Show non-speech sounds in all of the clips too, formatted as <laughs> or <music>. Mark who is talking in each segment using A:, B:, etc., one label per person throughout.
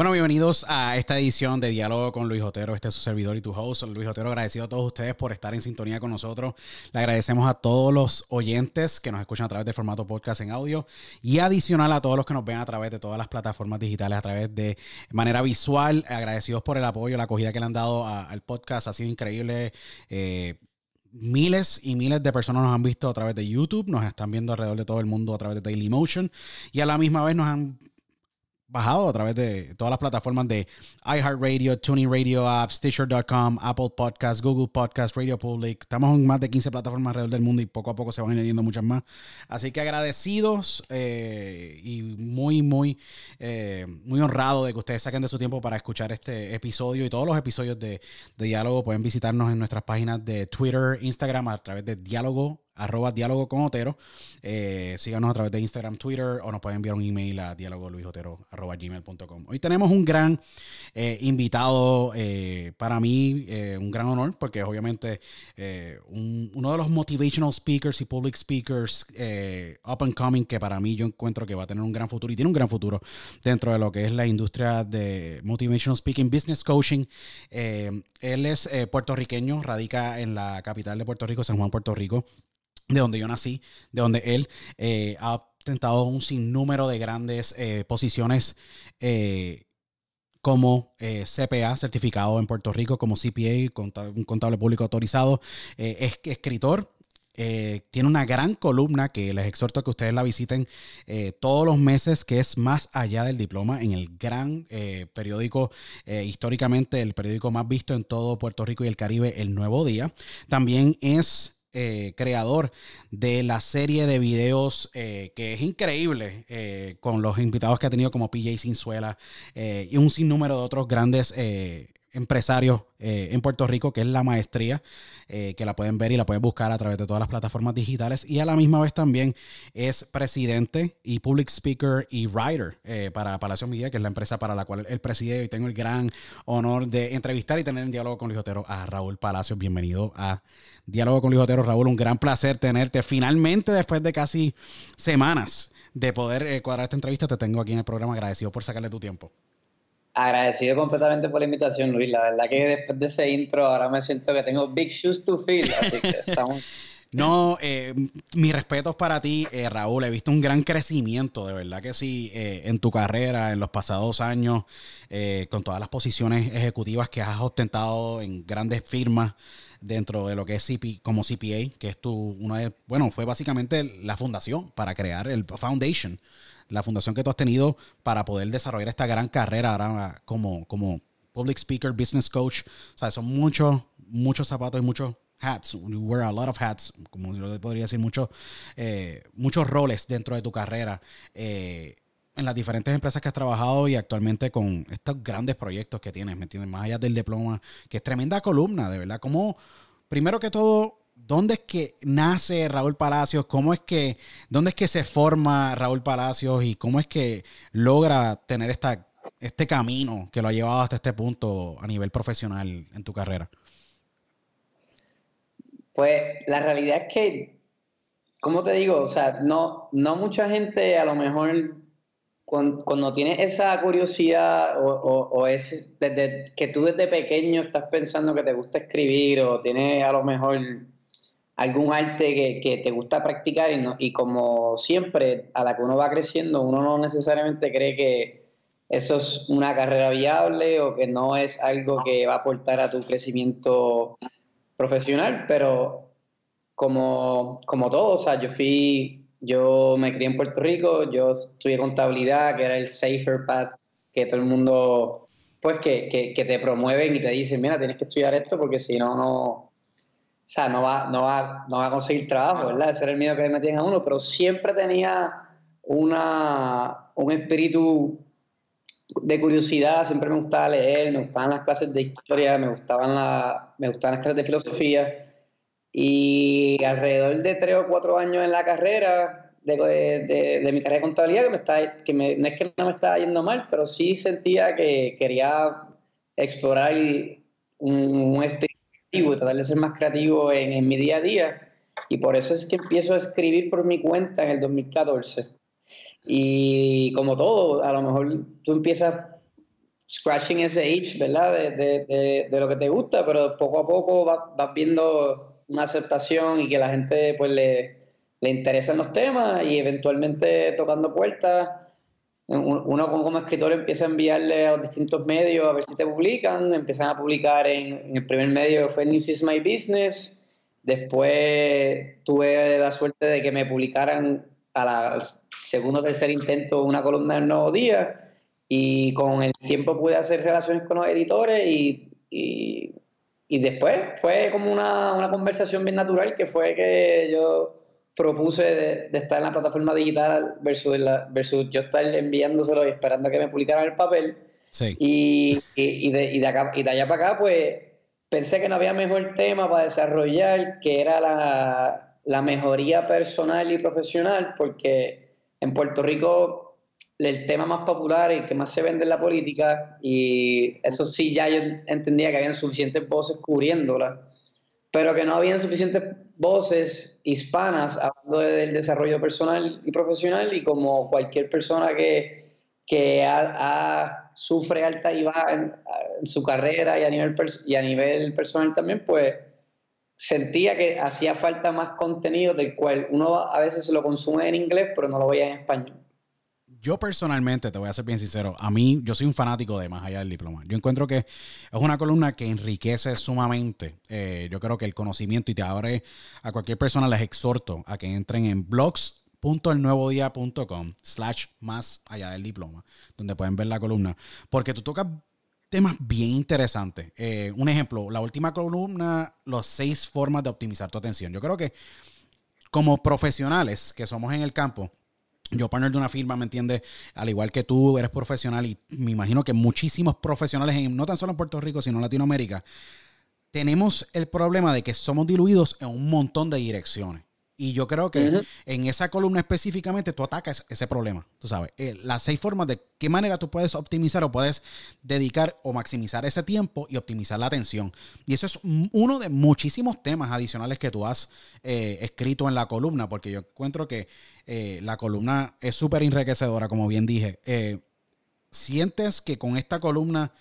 A: Bueno, bienvenidos a esta edición de Diálogo con Luis Otero. Este es su servidor y tu host, Luis Otero. Agradecido a todos ustedes por estar en sintonía con nosotros. Le agradecemos a todos los oyentes que nos escuchan a través del formato podcast en audio y adicional a todos los que nos ven a través de todas las plataformas digitales, a través de manera visual. Agradecidos por el apoyo, la acogida que le han dado al podcast. Ha sido increíble. Eh, Miles y miles de personas nos han visto a través de YouTube, nos están viendo alrededor de todo el mundo a través de Dailymotion y a la misma vez nos han bajado a través de todas las plataformas de iHeartRadio, Tuning Radio App, Stitcher.com, Apple Podcasts, Google Podcasts, Radio Public. Estamos en más de 15 plataformas alrededor del mundo y poco a poco se van añadiendo muchas más. Así que agradecidos eh, y muy, muy, eh, muy honrado de que ustedes saquen de su tiempo para escuchar este episodio y todos los episodios de Diálogo. Pueden visitarnos en nuestras páginas de Twitter, Instagram, a través de Diálogo arroba diálogo con Otero. Eh, síganos a través de Instagram, Twitter o nos pueden enviar un email a diálogo arroba gmail.com. Hoy tenemos un gran eh, invitado eh, para mí, un gran honor, porque obviamente un- uno de los motivational speakers y public speakers up and coming que para mí yo encuentro que va a tener un gran futuro y tiene un gran futuro dentro de lo que es la industria de motivational speaking, business coaching. Él es puertorriqueño, radica en la capital de Puerto Rico, San Juan, Puerto Rico de donde yo nací, de donde él eh, ha ostentado un sinnúmero de grandes eh, posiciones eh, como CPA, certificado en Puerto Rico, como CPA, un contable público autorizado, es escritor. tiene una gran columna que les exhorto a que ustedes la visiten todos los meses, que es más allá del diploma, en el gran periódico, históricamente el periódico más visto en todo Puerto Rico y el Caribe, El Nuevo Día. También es eh, creador de la serie de videos eh, que es increíble eh, con los invitados que ha tenido como PJ Sinzuela eh, y un sinnúmero de otros grandes empresarios eh, en Puerto Rico, que es la maestría, eh, que la pueden ver y la pueden buscar a través de todas las plataformas digitales. Y a la misma vez también es presidente y public speaker y writer eh, para Palacio Media, que es la empresa para la cual él preside. Y tengo el gran honor de entrevistar y tener en diálogo con Luis a Raúl Palacios. Bienvenido a Diálogo con Luis. Raúl, un gran placer tenerte finalmente después de casi semanas de poder eh, cuadrar esta entrevista. Te tengo aquí en el programa. Agradecido por sacarle tu tiempo.
B: Agradecido completamente por la invitación, Luis. La verdad que después de ese intro ahora me siento que tengo big shoes to fill. Así que <laughs> estamos...
A: No, eh, mis respetos para ti, eh, Raúl. He visto un gran crecimiento, de verdad que sí, eh, en tu carrera, en los pasados años, eh, con todas las posiciones ejecutivas que has ostentado en grandes firmas dentro de lo que es CP, como CPA, que es tu, una de, bueno, fue básicamente la fundación para crear el Foundation, la fundación que tú has tenido para poder desarrollar esta gran carrera ahora como, como public speaker, business coach. O sea, son muchos, muchos zapatos y muchos hats. You wear a lot of hats, como yo podría decir, muchos, eh, muchos roles dentro de tu carrera. eh, en las diferentes empresas que has trabajado y actualmente con estos grandes proyectos que tienes, ¿me entiendes? Más allá del diploma, que es tremenda columna, de verdad. Como, primero que todo, ¿dónde es que nace Raúl Palacios? ¿Cómo es que, dónde es que se forma Raúl Palacios y cómo es que logra tener esta, este camino que lo ha llevado hasta este punto a nivel profesional en tu carrera?
B: Pues la realidad es que, ¿cómo te digo? O sea, no, no mucha gente a lo mejor cuando, cuando tienes esa curiosidad o, o, o es desde que tú desde pequeño estás pensando que te gusta escribir o tienes a lo mejor algún arte que, te gusta practicar y como siempre a la que uno va creciendo uno no necesariamente cree que eso es una carrera viable o que no es algo que va a aportar a tu crecimiento profesional, pero como, como todo, o sea, yo fui, yo me crié en Puerto Rico, yo estudié contabilidad, que era el safer path que todo el mundo, pues que, que, que te promueven y te dicen, mira, tienes que estudiar esto porque si no, no, o sea, no va, no va, no va a conseguir trabajo, ¿verdad? Ese era el miedo que le metían a uno, pero siempre tenía una, un espíritu de curiosidad, siempre me gustaba leer, me gustaban las clases de historia, me gustaban, la, me gustaban las clases de filosofía. Y alrededor de tres o cuatro años en la carrera, de, de, mi carrera de contabilidad, que, me está, que me, no es que no me estaba yendo mal, pero sí sentía que quería explorar un, un y tratar de ser más creativo en, en mi día a día. Y por eso es que empiezo a escribir por mi cuenta en el 2014. Y como todo, a lo mejor tú empiezas scratching ese itch, ¿verdad? De, de, de, lo que te gusta, pero poco a poco vas, vas, viendo una aceptación y que la gente pues le, le interesan los temas y eventualmente tocando puertas, uno como escritor empieza a enviarle a los distintos medios a ver si te publican, empiezan a publicar en, el primer medio fue News is My Business, después tuve la suerte de que me publicaran a la segundo o tercer intento una columna del Nuevo Día y con el tiempo pude hacer relaciones con los editores y, y, y después fue como una, una, conversación bien natural que fue que yo propuse de, estar en la plataforma digital versus, la, versus yo estar enviándoselo y esperando a que me publicaran el papel.
A: Sí.
B: Y, y, de, y, de acá, y de allá para acá, pues pensé que no había mejor tema para desarrollar que era la, la mejoría personal y profesional, porque en Puerto Rico el tema más popular y que más se vende en la política, y eso sí, ya yo entendía que habían suficientes voces cubriéndola, pero que no habían suficientes voces hispanas hablando del desarrollo personal y profesional, y como cualquier persona que, que sufre alta y baja en, su carrera y a, nivel y a nivel personal también, pues sentía que hacía falta más contenido del cual uno a veces lo consume en inglés, pero no lo veía en español
A: yo personalmente, te voy a ser bien sincero, a mí yo soy un fanático de Más allá del diploma. Yo encuentro que es una columna que enriquece sumamente. Eh, yo creo que el conocimiento y te abre a cualquier persona, les exhorto a que entren en blogs.elnuevodía.com slash más allá del diploma, donde pueden ver la columna. Porque tú tocas temas bien interesantes. Eh, un ejemplo, la última columna, los seis formas de optimizar tu atención. Yo creo que como profesionales que somos en el campo, yo partner de una firma, ¿me entiendes? Al igual que tú eres profesional y me imagino que muchísimos profesionales, en, no tan solo en Puerto Rico, sino en Latinoamérica, tenemos el problema de que somos diluidos en un montón de direcciones. Y yo creo que en esa columna específicamente tú atacas ese problema. Tú sabes, eh, las seis formas de qué manera tú puedes optimizar o puedes dedicar o maximizar ese tiempo y optimizar la atención. Y eso es uno de muchísimos temas adicionales que tú has eh, escrito en la columna, porque yo encuentro que eh, la columna es súper enriquecedora, como bien dije. ¿Sientes que con esta columna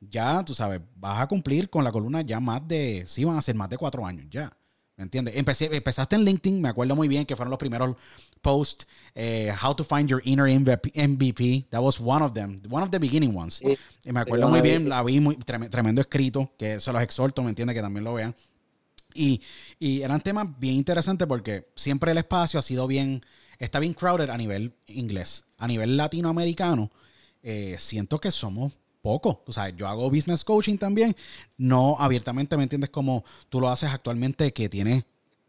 A: ya, tú sabes, vas a cumplir con la columna ya más de, sí, van a ser más de cuatro años ya? ¿Me entiendes? empezaste en LinkedIn, me acuerdo muy bien que fueron los primeros posts, eh, How to Find Your Inner MVP. That was one of them, one of the beginning ones. y me acuerdo muy bien, la vi muy tremendo escrito, que se los exhorto, ¿me entiendes? Que también lo vean. Y, y, eran temas bien interesantes porque siempre el espacio ha sido bien, está bien crowded a nivel inglés. A nivel latinoamericano, eh, siento que somos poco. O sea, yo hago business coaching también, no abiertamente, ¿me entiendes? Como tú lo haces actualmente, que tienes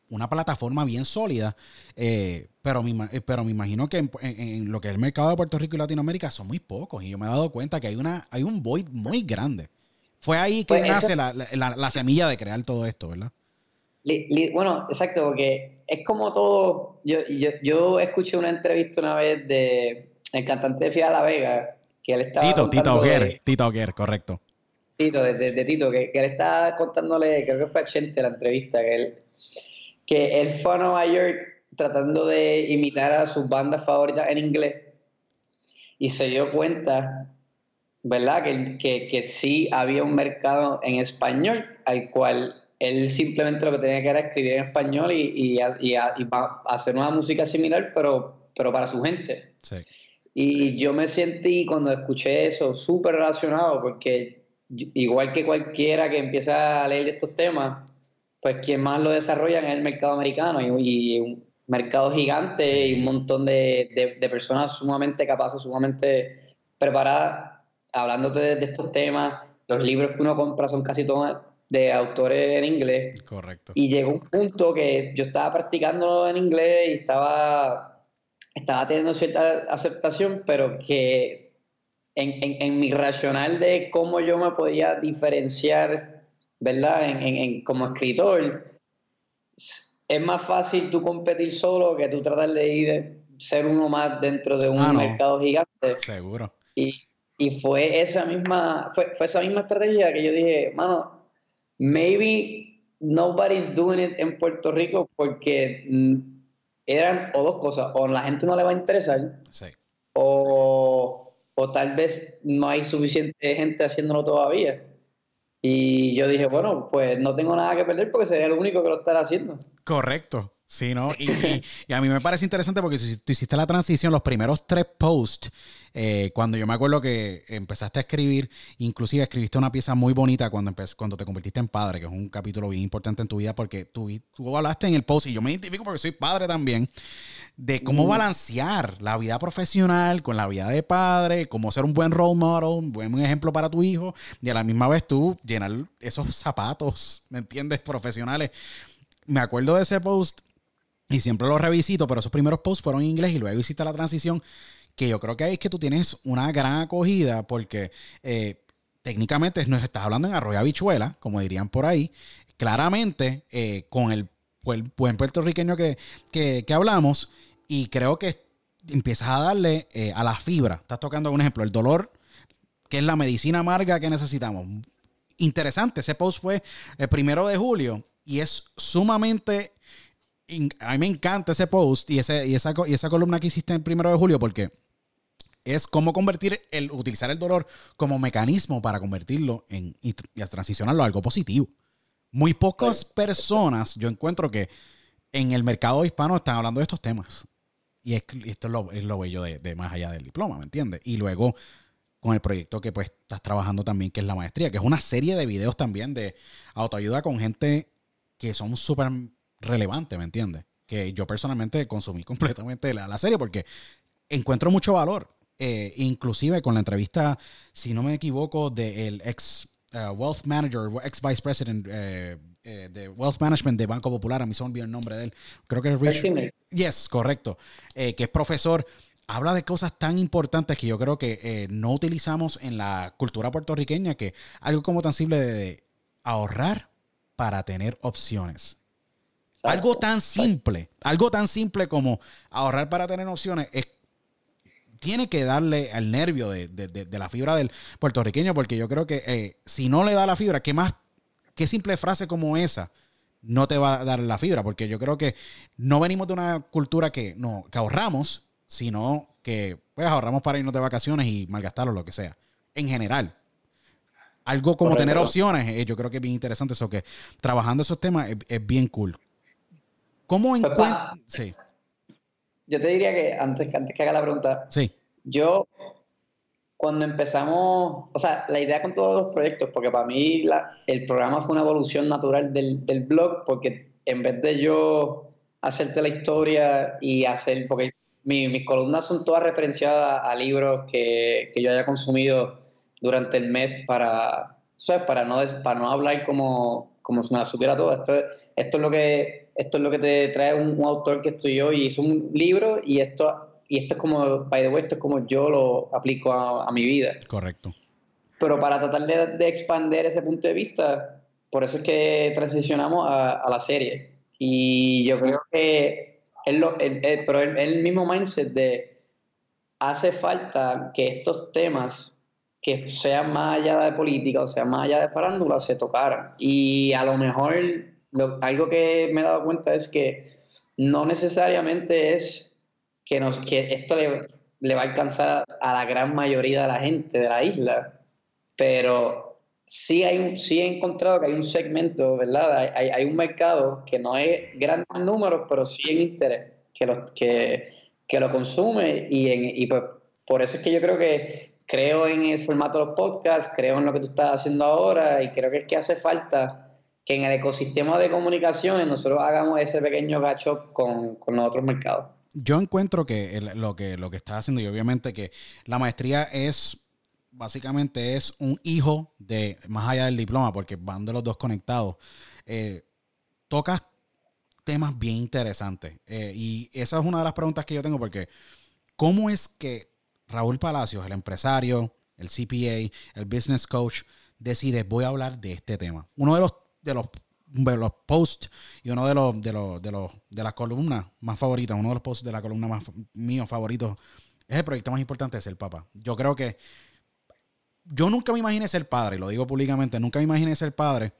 A: una plataforma bien sólida, eh, pero, me, eh, pero me imagino que en, lo que es el mercado de Puerto Rico y Latinoamérica son muy pocos y yo me he dado cuenta que hay, una, hay un void muy grande. Fue ahí que pues nace la, la, semilla de crear todo esto, ¿verdad?
B: bueno, exacto, porque es como todo. Yo, yo, yo escuché una entrevista una vez de el cantante de Fia La Vega, que él estaba
A: Tito, Tito Oguer, Tito Oguer, correcto.
B: Tito, de, Tito, que, él estaba contándole, creo que fue a Chente la entrevista, que él, que él fue a Nueva York tratando de imitar a sus bandas favoritas en inglés y se dio cuenta, ¿verdad? Que, que, que sí había un mercado en español al cual él simplemente lo que tenía que era escribir en español y, y, y, y hacer una música similar, pero, pero para su gente.
A: Sí.
B: Y yo me sentí cuando escuché eso súper relacionado, porque igual que cualquiera que empieza a leer estos temas, pues quien más lo desarrolla es el mercado americano y, un mercado gigante y un montón de, de, personas sumamente capaces, sumamente preparadas, hablándote de, estos temas. Los libros que uno compra son casi todos de autores en inglés.
A: Correcto.
B: Y llegó un punto que yo estaba practicando en inglés y estaba estaba teniendo cierta aceptación, pero que en, mi racional de cómo yo me podía diferenciar, ¿verdad? En, como escritor, es más fácil tú competir solo que tú tratar de ir ser uno más dentro de un
A: Ah, no.
B: mercado gigante.
A: Seguro.
B: Y, y fue esa misma, fue, fue esa misma estrategia que yo dije, mano, maybe nobody's doing it en Puerto Rico porque mm, eran o dos cosas, o la gente no le va a interesar,
A: Sí.
B: o, o tal vez no hay suficiente gente haciéndolo todavía. Y yo dije, bueno, pues no tengo nada que perder porque sería el único que lo estará haciendo.
A: Correcto. Sí, ¿no? Y, y- <laughs> y a mí me parece interesante porque si tú hiciste la transición, los primeros tres posts, eh, cuando yo me acuerdo que empezaste a escribir, inclusive escribiste una pieza muy bonita cuando, cuando te convertiste en padre, que es un capítulo bien importante en tu vida porque tú, tú hablaste en el post, y yo me identifico porque soy padre también, de cómo balancear la vida profesional con la vida de padre, cómo ser un buen role model, un buen ejemplo para tu hijo, y a la misma vez tú llenar esos zapatos, ¿me entiendes? Profesionales. Me acuerdo de ese post y siempre lo revisito, pero esos primeros posts fueron en inglés y luego hiciste la transición, que yo creo que ahí es que tú tienes una gran acogida porque eh, técnicamente nos estás hablando en arroyo habichuela, como dirían por ahí, claramente eh, con el, buen- puertorriqueño que, que, que hablamos y creo que empiezas a darle eh, a la fibra, estás tocando un ejemplo, el dolor, que es la medicina amarga que necesitamos. Interesante, ese post fue el primero de julio y es sumamente a mí me encanta ese post y, ese, y, esa, y esa columna que hiciste el primero de julio porque es cómo convertir el, utilizar el dolor como mecanismo para convertirlo en y, transicionarlo a algo positivo. Muy pocas personas, yo encuentro que en el mercado hispano están hablando de estos temas. Y, es, y esto es lo, es lo bello de, de más allá del diploma, ¿me entiendes? Y luego con el proyecto que pues estás trabajando también, que es la maestría, que es una serie de videos también de autoayuda con gente que son súper relevantes, ¿me entiendes? Que yo personalmente consumí <laughs> completamente la, la serie porque encuentro mucho valor. Eh, inclusive con la entrevista, si no me equivoco, del ex uh, Wealth Manager, ex Vice President eh, eh, de Wealth Management de Banco Popular, a mí se me olvidó el nombre de él. Creo que es Rich.
B: Richard.
A: Yes, correcto. Eh, que es profesor. Habla de cosas tan importantes que yo creo que no utilizamos en la cultura puertorriqueña, que algo como tan simple de ahorrar para tener opciones. Algo tan simple, algo tan simple como ahorrar para tener opciones, es, tiene que darle al nervio de, de- de- de la fibra del puertorriqueño, porque yo creo que eh, si no le da la fibra, ¿qué más, qué simple frase como esa no te va a dar la fibra? Porque yo creo que no venimos de una cultura que, no, que ahorramos, sino que pues ahorramos para irnos de vacaciones y malgastarlo, lo que sea, en general. Algo como
B: Correcto.
A: tener opciones, eh, yo creo que es bien interesante eso, que trabajando esos temas es, es bien cool. ¿Cómo encuentras? Sí,
B: Yo te diría que antes, que antes que haga la pregunta,
A: sí,
B: yo cuando empezamos, o sea, la idea con todos los proyectos, porque para mí la- el programa fue una evolución natural del, del blog, porque en vez de yo hacerte la historia y hacer, porque mi- mis columnas son todas referenciadas a libros que, que yo haya consumido durante el mes para, ¿sabes? Para no, para no hablar como, como si me la supiera todo. Esto, es- esto es lo que esto es lo que te trae un, un autor que estudió y hizo un libro y esto y esto es como, by the way, esto es como yo lo aplico a, a mi vida.
A: correcto.
B: Pero para tratar de, de expander ese punto de vista, por eso es que transicionamos a, a la serie. Y yo creo que es lo, el, el- pero el, el mismo mindset de hace falta que estos temas que sean más allá de política o sean más allá de farándula se tocaran. Y a lo mejor algo que me he dado cuenta es que no necesariamente es que, nos, que esto le, le va a alcanzar a la gran mayoría de la gente de la isla, pero sí, hay un, sí he encontrado que hay un segmento, ¿verdad? Hay, hay, hay un mercado que no es grandes números, pero sí en interés, que lo, que, que lo consume y, en, y pues, por eso es que yo creo que creo en el formato de los podcasts, creo en lo que tú estás haciendo ahora y creo que es que hace falta que en el ecosistema de comunicaciones nosotros hagamos ese pequeño gacho con, con los otros mercados.
A: Yo encuentro que lo que lo que estás haciendo, y obviamente que la maestría es básicamente es un hijo de más allá del diploma, porque van de los dos conectados. Eh, tocas temas bien interesantes. Eh, y esa es una de las preguntas que yo tengo, porque ¿cómo es que Raúl Palacios, el empresario, el CPA, el business coach, decide voy a hablar de este tema? Uno de los, de los los posts y uno de los, de los, de los, de las columnas más favoritas, uno de los posts de la columna más míos favoritos, es el proyecto más importante de ser papá. Yo creo que yo nunca me imaginé ser padre, lo digo públicamente, nunca me imaginé ser padre.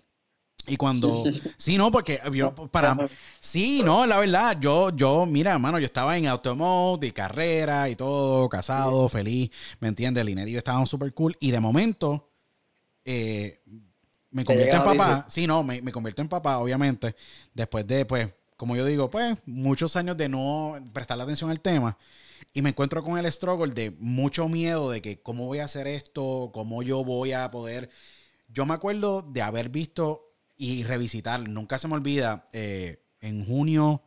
A: Y cuando, <laughs> sí, no, porque yo, para, sí, no, la verdad, yo, yo, mira, hermano, yo estaba en automóvil, carrera y todo, casado, feliz, ¿me entiendes? El Inedio estaba súper cool y de momento eh, me convierto en papá, sí, no, me, me convierto en papá, obviamente, después de, pues, como yo digo, pues, muchos años de no prestarle atención al tema y me encuentro con el struggle de mucho miedo de que cómo voy a hacer esto, cómo yo voy a poder. Yo me acuerdo de haber visto y revisitar, nunca se me olvida, eh, en junio,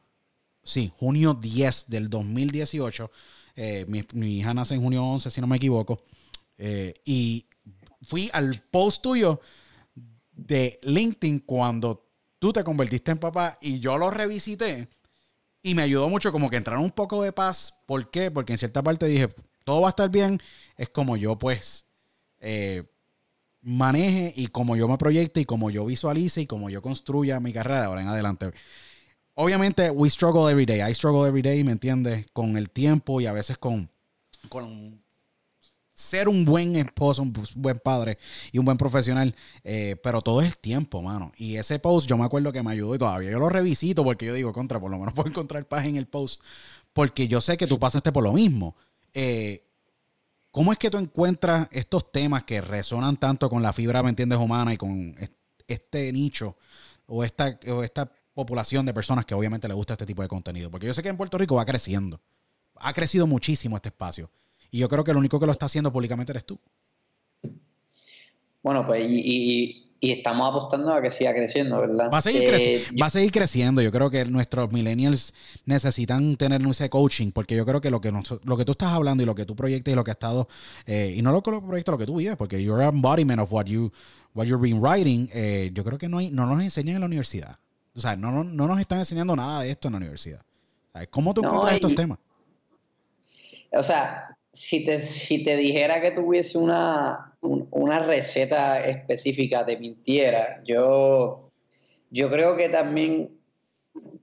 A: sí, junio 10 del 2018, eh, mi, mi, hija nace en junio 11, si no me equivoco, eh, y fui al post tuyo de LinkedIn cuando tú te convertiste en papá y yo lo revisité y me ayudó mucho como que entrar un poco de paz. ¿Por qué? Porque en cierta parte dije, todo va a estar bien. Es como yo pues eh, maneje y como yo me proyecte y como yo visualice y como yo construya mi carrera de ahora en adelante. Obviamente, we struggle every day. I struggle every day, ¿me entiendes? Con el tiempo y a veces con, con ser un buen esposo, un buen padre y un buen profesional, eh, pero todo es tiempo, mano. Y ese post yo me acuerdo que me ayudó y todavía yo lo revisito porque yo digo, contra, por lo menos <laughs> puedo encontrar paz en el post, porque yo sé que tú pasaste por lo mismo. Eh, ¿Cómo es que tú encuentras estos temas que resonan tanto con la fibra, me entiendes, humana y con este nicho o esta, esta población de personas que obviamente le gusta este tipo de contenido? Porque yo sé que en Puerto Rico va creciendo. Ha crecido muchísimo este espacio. Y yo creo que el único que lo está haciendo públicamente eres tú.
B: Bueno, pues y, estamos apostando a que siga creciendo, ¿verdad?
A: Va a, seguir eh, va a seguir creciendo. Yo creo que nuestros millennials necesitan tener ese coaching, porque yo creo que lo que, lo que tú estás hablando y lo que tú proyectas y lo que has estado, eh, y no lo que proyectas, lo que tú vives, porque you're an embodiment of what, you, what you've been writing, eh, yo creo que no, hay, no nos enseñan en la universidad. O sea, no, no, nos están enseñando nada de esto en la universidad. ¿Cómo tú encuentras estos temas?
B: O sea, si te, si te dijera que tuviese una, una receta específica, te mintiera. Yo, yo creo que también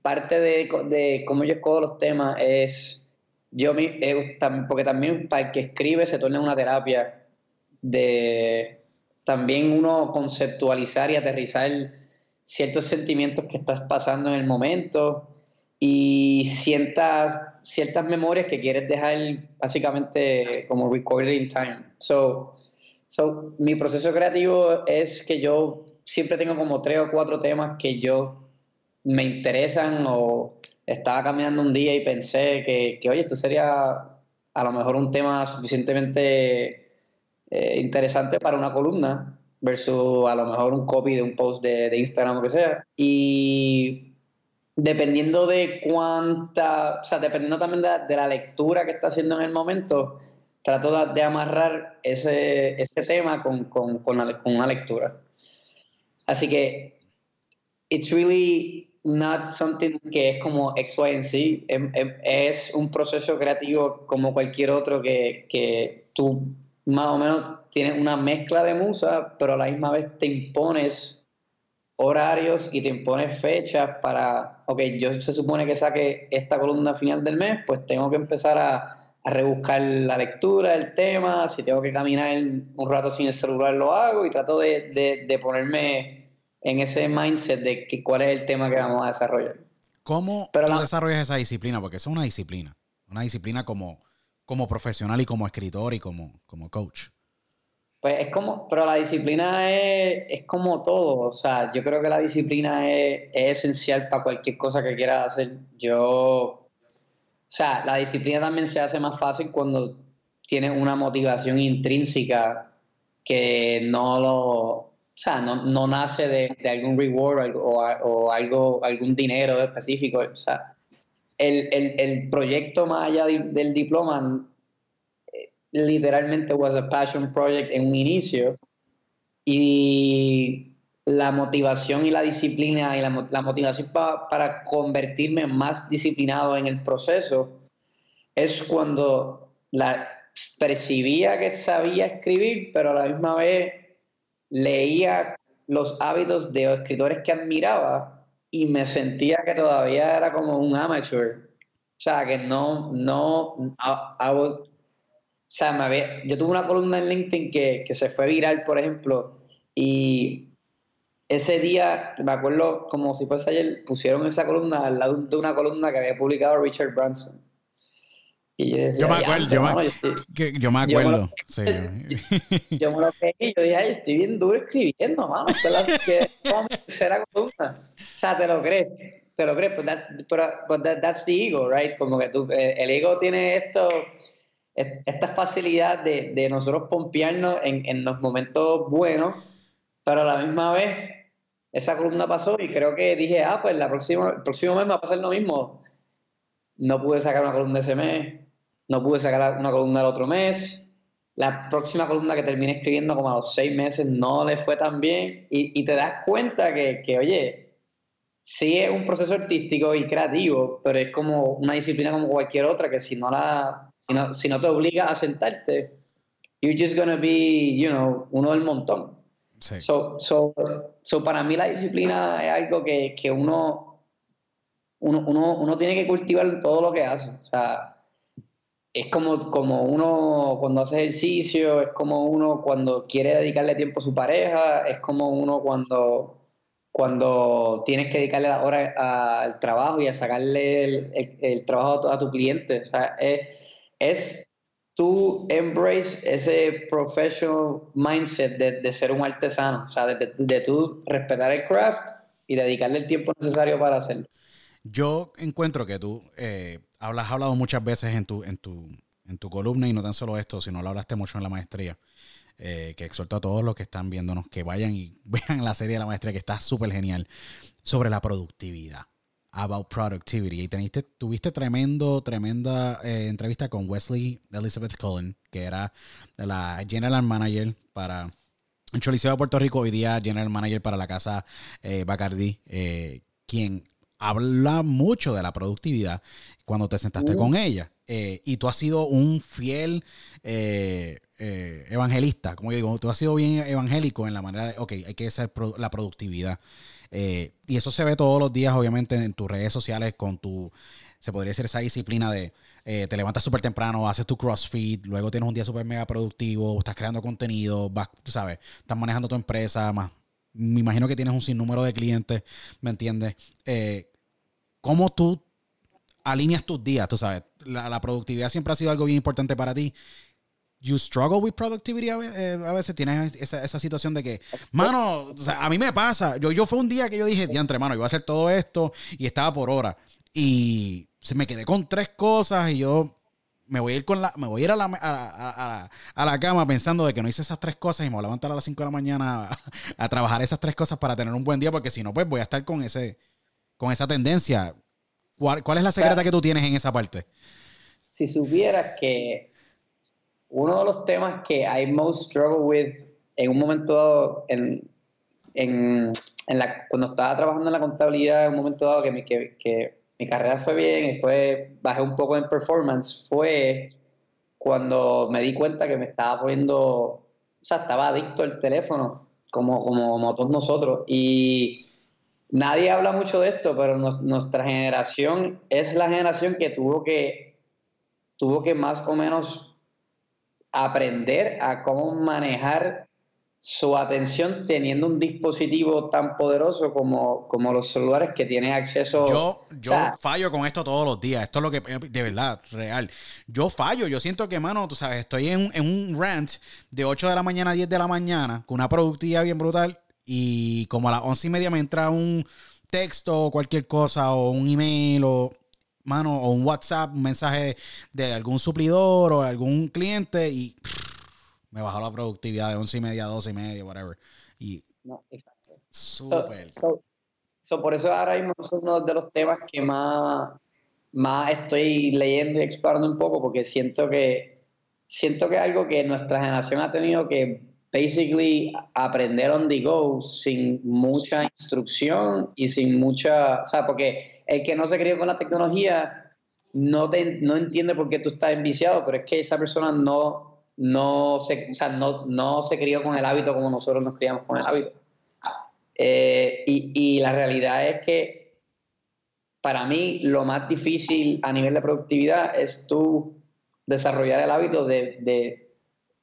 B: parte de, de cómo yo escojo los temas es, yo eh, porque también para el que escribe se torna una terapia de también uno conceptualizar y aterrizar ciertos sentimientos que estás pasando en el momento y sientas ciertas memorias que quieres dejar básicamente como recorded in time. So, so, mi proceso creativo es que yo siempre tengo como tres o cuatro temas que yo me interesan o estaba caminando un día y pensé que, que oye, esto sería a lo mejor un tema suficientemente eh, interesante para una columna versus a lo mejor un copy de un post de, de Instagram o que sea. Y dependiendo de cuánta, o sea, dependiendo también de, la lectura que está haciendo en el momento, trato de, amarrar ese, ese tema con, con, con, una lectura. Así que, it's really not something que es como X, Y, Z. Em, em, es, un proceso creativo como cualquier otro que, que tú más o menos tienes una mezcla de musa, pero a la misma vez te impones horarios y te impones fechas para, ok, yo se supone que saque esta columna final del mes, pues tengo que empezar a, rebuscar la lectura, el tema, si tengo que caminar un rato sin el celular lo hago y trato de, ponerme en ese mindset de que, cuál es el tema que vamos a desarrollar.
A: ¿Cómo Pero desarrollas esa disciplina? Porque es una disciplina, una disciplina como, como profesional y como escritor y como, como coach.
B: Pues es como, pero la disciplina es, es como todo, o sea, yo creo que la disciplina es, esencial para cualquier cosa que quieras hacer. Yo, sea, la disciplina también se hace más fácil cuando tienes una motivación intrínseca que no lo, o sea, no, no nace de, de, algún reward o, o, algo, algún dinero específico, o sea, el, el, el proyecto más allá del diploma literalmente was a passion project en un inicio. Y la motivación y la disciplina y la, motivación para convertirme más disciplinado en el proceso es cuando la, percibía que sabía escribir, pero a la misma vez leía los hábitos de escritores que admiraba y me sentía que todavía era como un amateur. O sea, que no, no, o sea, me había, yo tuve una columna en LinkedIn que, que se fue viral, por ejemplo, y ese día, me acuerdo como si fuese ayer, pusieron esa columna al lado de una columna que había publicado Richard Branson.
A: Y yo, decía, yo me acuerdo, yo, me, yo, me acuerdo. Yo me lo, sí.
B: yo, me lo y yo dije, ay, estoy bien duro escribiendo, mano. Esta es la tercera columna. O sea, te lo crees, te lo crees, pero that's, that, that's the ego, right? Como que tú, eh, el ego tiene esto, esta facilidad de, de nosotros pompearnos en, en los momentos buenos, pero a la misma vez esa columna pasó y creo que dije, ah, pues la próxima, el próximo mes me va a pasar lo mismo. No pude sacar una columna ese mes, no pude sacar una columna el otro mes. La próxima columna que terminé escribiendo como a los seis meses no le fue tan bien y, y te das cuenta que, que, oye, sí es un proceso artístico y creativo, pero es como una disciplina como cualquier otra que si no la, si no, si no te obliga a sentarte, you're just gonna be, you know, uno del montón. So, so, so, para mí la disciplina es algo que, que uno, uno, uno, tiene que cultivar en todo lo que hace. O sea, es como, como uno cuando hace ejercicio, es como uno cuando quiere dedicarle tiempo a su pareja, es como uno cuando, cuando tienes que dedicarle la hora al trabajo y a sacarle el, trabajo a tu, cliente. O sea, es tú embrace ese professional mindset de, de ser un artesano, o sea, de, de, tú respetar el craft y dedicarle el tiempo necesario para hacerlo.
A: Yo encuentro que tú eh, has hablado muchas veces en tu, en, tu, en tu columna y no tan solo esto, sino lo hablaste mucho en la maestría. Eh, que exhorto a todos los que están viéndonos que vayan y <laughs> vean la serie de la maestría que está súper genial sobre la productividad about productivity. Y teniste, tuviste tremendo, tremenda eh, entrevista con Wesley Elizabeth Cullen, que era la General Manager para el Choliseo de Puerto Rico, hoy día General Manager para la casa eh, Bacardi, eh, quien habla mucho de la productividad cuando te sentaste con ella. y tú has sido un fiel evangelista, como yo digo, tú has sido bien evangélico en la manera de, ok, hay que ser la productividad. Eh, y eso se ve todos los días, obviamente, en tus redes sociales con tu, se podría decir esa disciplina de eh, te levantas súper temprano, haces tu CrossFit, luego tienes un día súper mega productivo, estás creando contenido, vas, tú sabes, estás manejando tu empresa, más, me imagino que tienes un sinnúmero de clientes, ¿me entiendes? Eh, ¿Cómo tú alineas tus días? Tú sabes, la, la productividad siempre ha sido algo bien importante para ti you struggle with productivity a, eh, veces, tienes esa, esa, situación de que, mano, o sea, a mí me pasa, yo, yo fue un día que yo dije, diantre, mano, iba a hacer todo esto y estaba por hora. Y se me quedé con tres cosas y yo me voy a ir con la, me voy a ir a la, a, a, la cama pensando de que no hice esas tres cosas y me voy a levantar a las 5 de la mañana <laughs> a, trabajar esas tres cosas para tener un buen día porque si no, pues voy a estar con ese, con esa tendencia. ¿Cuál, cuál es la secreta que tú tienes en esa parte?
B: Si supieras que uno de los temas que I most struggle with en un momento dado, en, en, en la, cuando estaba trabajando en la contabilidad, en un momento dado que mi, que, que mi carrera fue bien después bajé un poco en performance, fue cuando me di cuenta que me estaba poniendo, o sea, estaba adicto al teléfono, como, como, como todos nosotros. Y nadie habla mucho de esto, pero nuestra generación es la generación que tuvo que, tuvo que más o menos aprender a cómo manejar su atención teniendo un dispositivo tan poderoso como, como los celulares que tienen acceso.
A: Yo, yo fallo con esto todos los días. Esto es lo que, de verdad, real. Yo fallo. Yo siento que, mano, tú sabes, estoy en, en un rant de 8 de la mañana a 10 de la mañana con una productividad bien brutal y como a las 11 y media me entra un texto o cualquier cosa o un email o mano, o un WhatsApp, un mensaje de algún suplidor o algún cliente y me bajó la productividad de 11 y media, 12 y media, whatever. Y
B: no, exacto.
A: Súper.
B: por eso ahora mismo es uno de los temas que más, más estoy leyendo y explorando un poco porque siento que siento que es algo que nuestra generación ha tenido que basically aprender on the go sin mucha instrucción y sin mucha, o sea, porque el que no se crió con la tecnología no, te, no entiende por qué tú estás enviciado, pero es que esa persona no, no, se, o sea, no, no se crió con el hábito como nosotros nos criamos con el hábito. Eh, y, y, la realidad es que para mí lo más difícil a nivel de productividad es tú desarrollar el hábito de, de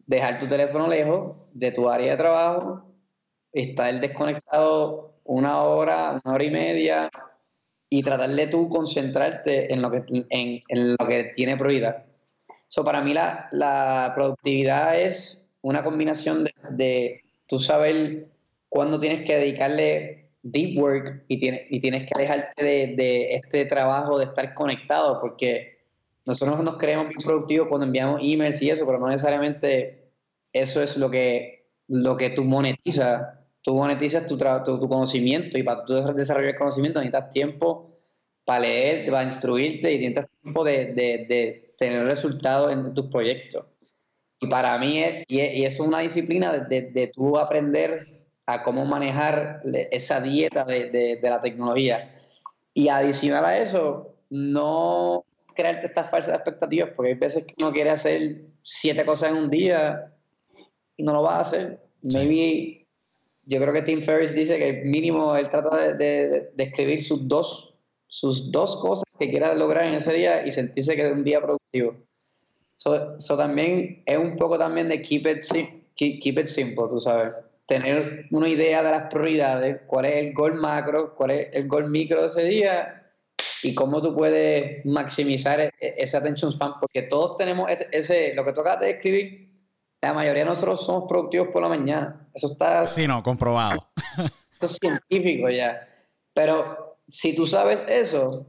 B: dejar tu teléfono lejos de tu área de trabajo, estar desconectado una hora, una hora y media y tratar de tú concentrarte en lo que, en, en lo que tiene prioridad. So, para mí la, la productividad es una combinación de, de tú saber cuándo tienes que dedicarle deep work y, tienes, y tienes que alejarte de, de, este trabajo de estar conectado, porque nosotros nos creemos bien productivos cuando enviamos emails y eso, pero no necesariamente eso es lo que, lo que tú monetizas. Tú monetizas tu, tu, tu conocimiento y para tú desarrollar el conocimiento necesitas tiempo para leerte, para instruirte y necesitas tiempo de, de, de tener resultados en tus proyectos. Y para mí es, y es, una disciplina de, de, tú aprender a cómo manejar esa dieta de, de, la tecnología. Y adicional a eso, no crearte estas falsas expectativas, porque hay veces que uno quiere hacer siete cosas en un día y no lo vas a hacer. Maybe, yo creo que Tim Ferriss dice que mínimo él trata de, de, de escribir sus dos, sus dos cosas que quiera lograr en ese día y sentirse que es un día productivo. So, también es un poco también de keep it, keep, it simple, tú sabes. Tener una idea de las prioridades, cuál es el gol macro, cuál es el gol micro de ese día y cómo tú puedes maximizar e, e, ese attention span, porque todos tenemos ese, ese, lo que tú acabas de describir, la mayoría de nosotros somos productivos por la mañana. Eso está...
A: Sí, no, comprobado. <laughs>
B: Eso es científico ya. Pero si tú sabes eso,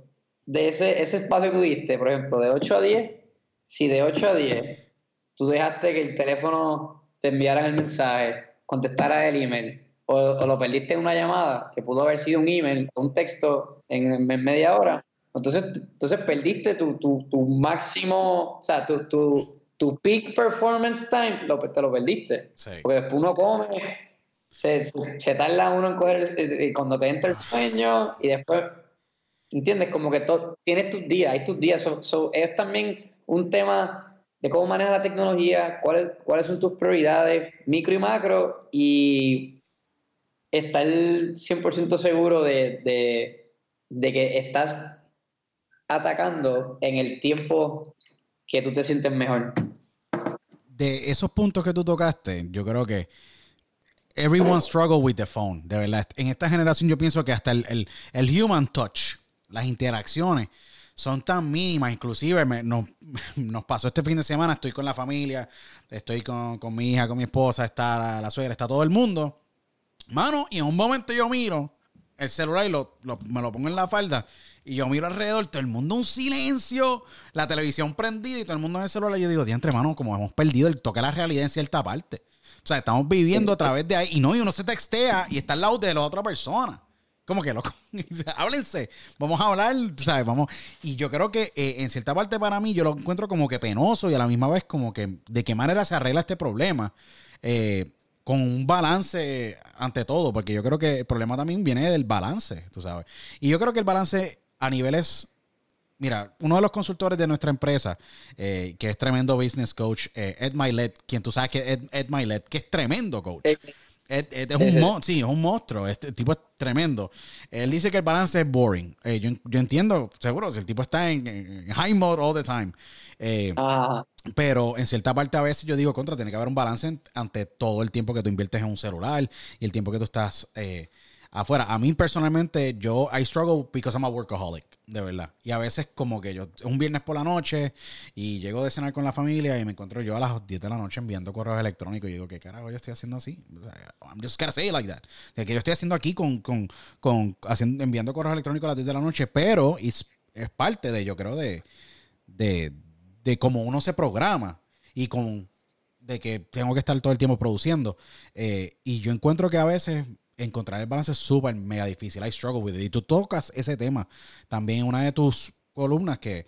B: de ese, ese espacio que tú diste, por ejemplo, de 8 a 10, si de 8 a 10 tú dejaste que el teléfono te enviara el mensaje, contestara el email, o, lo perdiste en una llamada, que pudo haber sido un email un texto en, media hora, entonces, entonces perdiste tu, tu, tu máximo, o sea, tu, tu, tu, peak performance time, lo, te lo perdiste. Porque después uno come, se, se, tarda uno en coger, cuando te entra el sueño, y después, ¿entiendes? Como que todo, tienes tus días, hay tus días. es también un tema de cómo manejas la tecnología, cuáles, cuáles son tus prioridades, micro y macro, y estar 100% seguro de, de, de, que estás atacando en el tiempo que tú te sientes mejor.
A: De esos puntos que tú tocaste, yo creo que everyone struggle with the phone, de verdad. En esta generación yo pienso que hasta el, el, el human touch, las interacciones, son tan mínimas. Inclusive me, nos, <laughs> nos, pasó este fin de semana, estoy con la familia, estoy con, con mi hija, con mi esposa, está la, la, suegra, está todo el mundo. Mano, y en un momento yo miro el celular y lo, lo, me lo pongo en la falda y yo miro alrededor, todo el mundo un silencio, la televisión prendida y todo el mundo en el celular. Yo digo, diantre, mano, como hemos perdido el toque de la realidad en cierta parte. O sea, estamos viviendo a través de ahí. Y no, y uno se textea y está al lado de la otra persona. Como que loco, <laughs> háblense, vamos a hablar, ¿sabes? Vamos. Y yo creo que eh, en cierta parte para mí yo lo encuentro como que penoso y a la misma vez como que de qué manera se arregla este problema eh, con un balance ante todo, porque yo creo que el problema también viene del balance, tú sabes. Y yo creo que el balance a niveles Mira, uno de los consultores de nuestra empresa, eh, que es tremendo business coach, Ed Milet, quien tú sabes que Ed, Ed Milet, que es tremendo coach. Es, un, sí, es un monstruo. Este tipo es tremendo. Él dice que el balance es boring. Eh, yo, yo, entiendo, seguro, si el tipo está en, high mode all the time. Eh, pero en cierta parte a veces yo digo, contra, tiene que haber un balance ante todo el tiempo que tú inviertes en un celular y el tiempo que tú estás eh, afuera. A mí personalmente, yo, I struggle because I'm a workaholic, de verdad. Y a veces como que yo, un viernes por la noche y llego de cenar con la familia y me encuentro yo a las 10 de la noche enviando correos electrónicos y digo, ¿qué carajo yo estoy haciendo así? I'm just gonna say it like that. que yo estoy haciendo aquí con, con, con haciendo, enviando correos electrónicos a las 10 de la noche, pero es, es parte de, yo creo, de, de, de cómo uno se programa y con de que tengo que estar todo el tiempo produciendo. Eh, y yo encuentro que a veces encontrar el balance es súper mega difícil. I struggle with it. Y tú tocas ese tema también en una de tus columnas que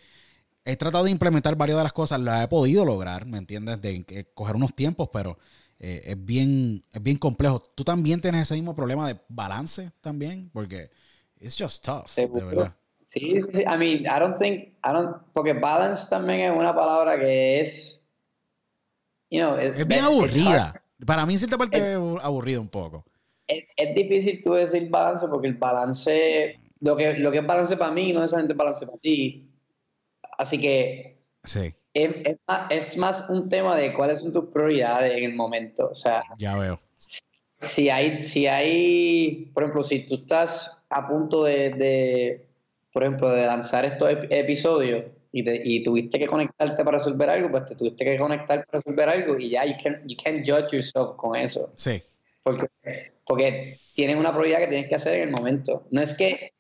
A: he tratado de implementar varias de las cosas, las he podido lograr, ¿me entiendes? De coger unos tiempos, pero eh, es, bien, es bien complejo. Tú también tienes ese mismo problema de balance también, porque it's just tough, de verdad.
B: Sí, sí, I mean, I don't think, I don't, porque balance también es una palabra que es, you know,
A: es bien aburrida. Para mí en cierta parte es aburrido un poco.
B: Es, difícil tú decir balance porque el balance, lo que, lo que es balance para mí no es solamente balance para ti. Así que
A: sí.
B: es, es, más, un tema de cuáles son tus prioridades en el momento. O sea,
A: ya veo.
B: Si hay, si hay, por ejemplo, si tú estás a punto de, de por ejemplo, de lanzar estos episodios y, y, tuviste que conectarte para resolver algo, pues te tuviste que conectar para resolver algo y ya, you can't, you can't judge yourself con eso.
A: Sí.
B: Porque, porque tienes una prioridad que tienes que hacer en el momento. No es que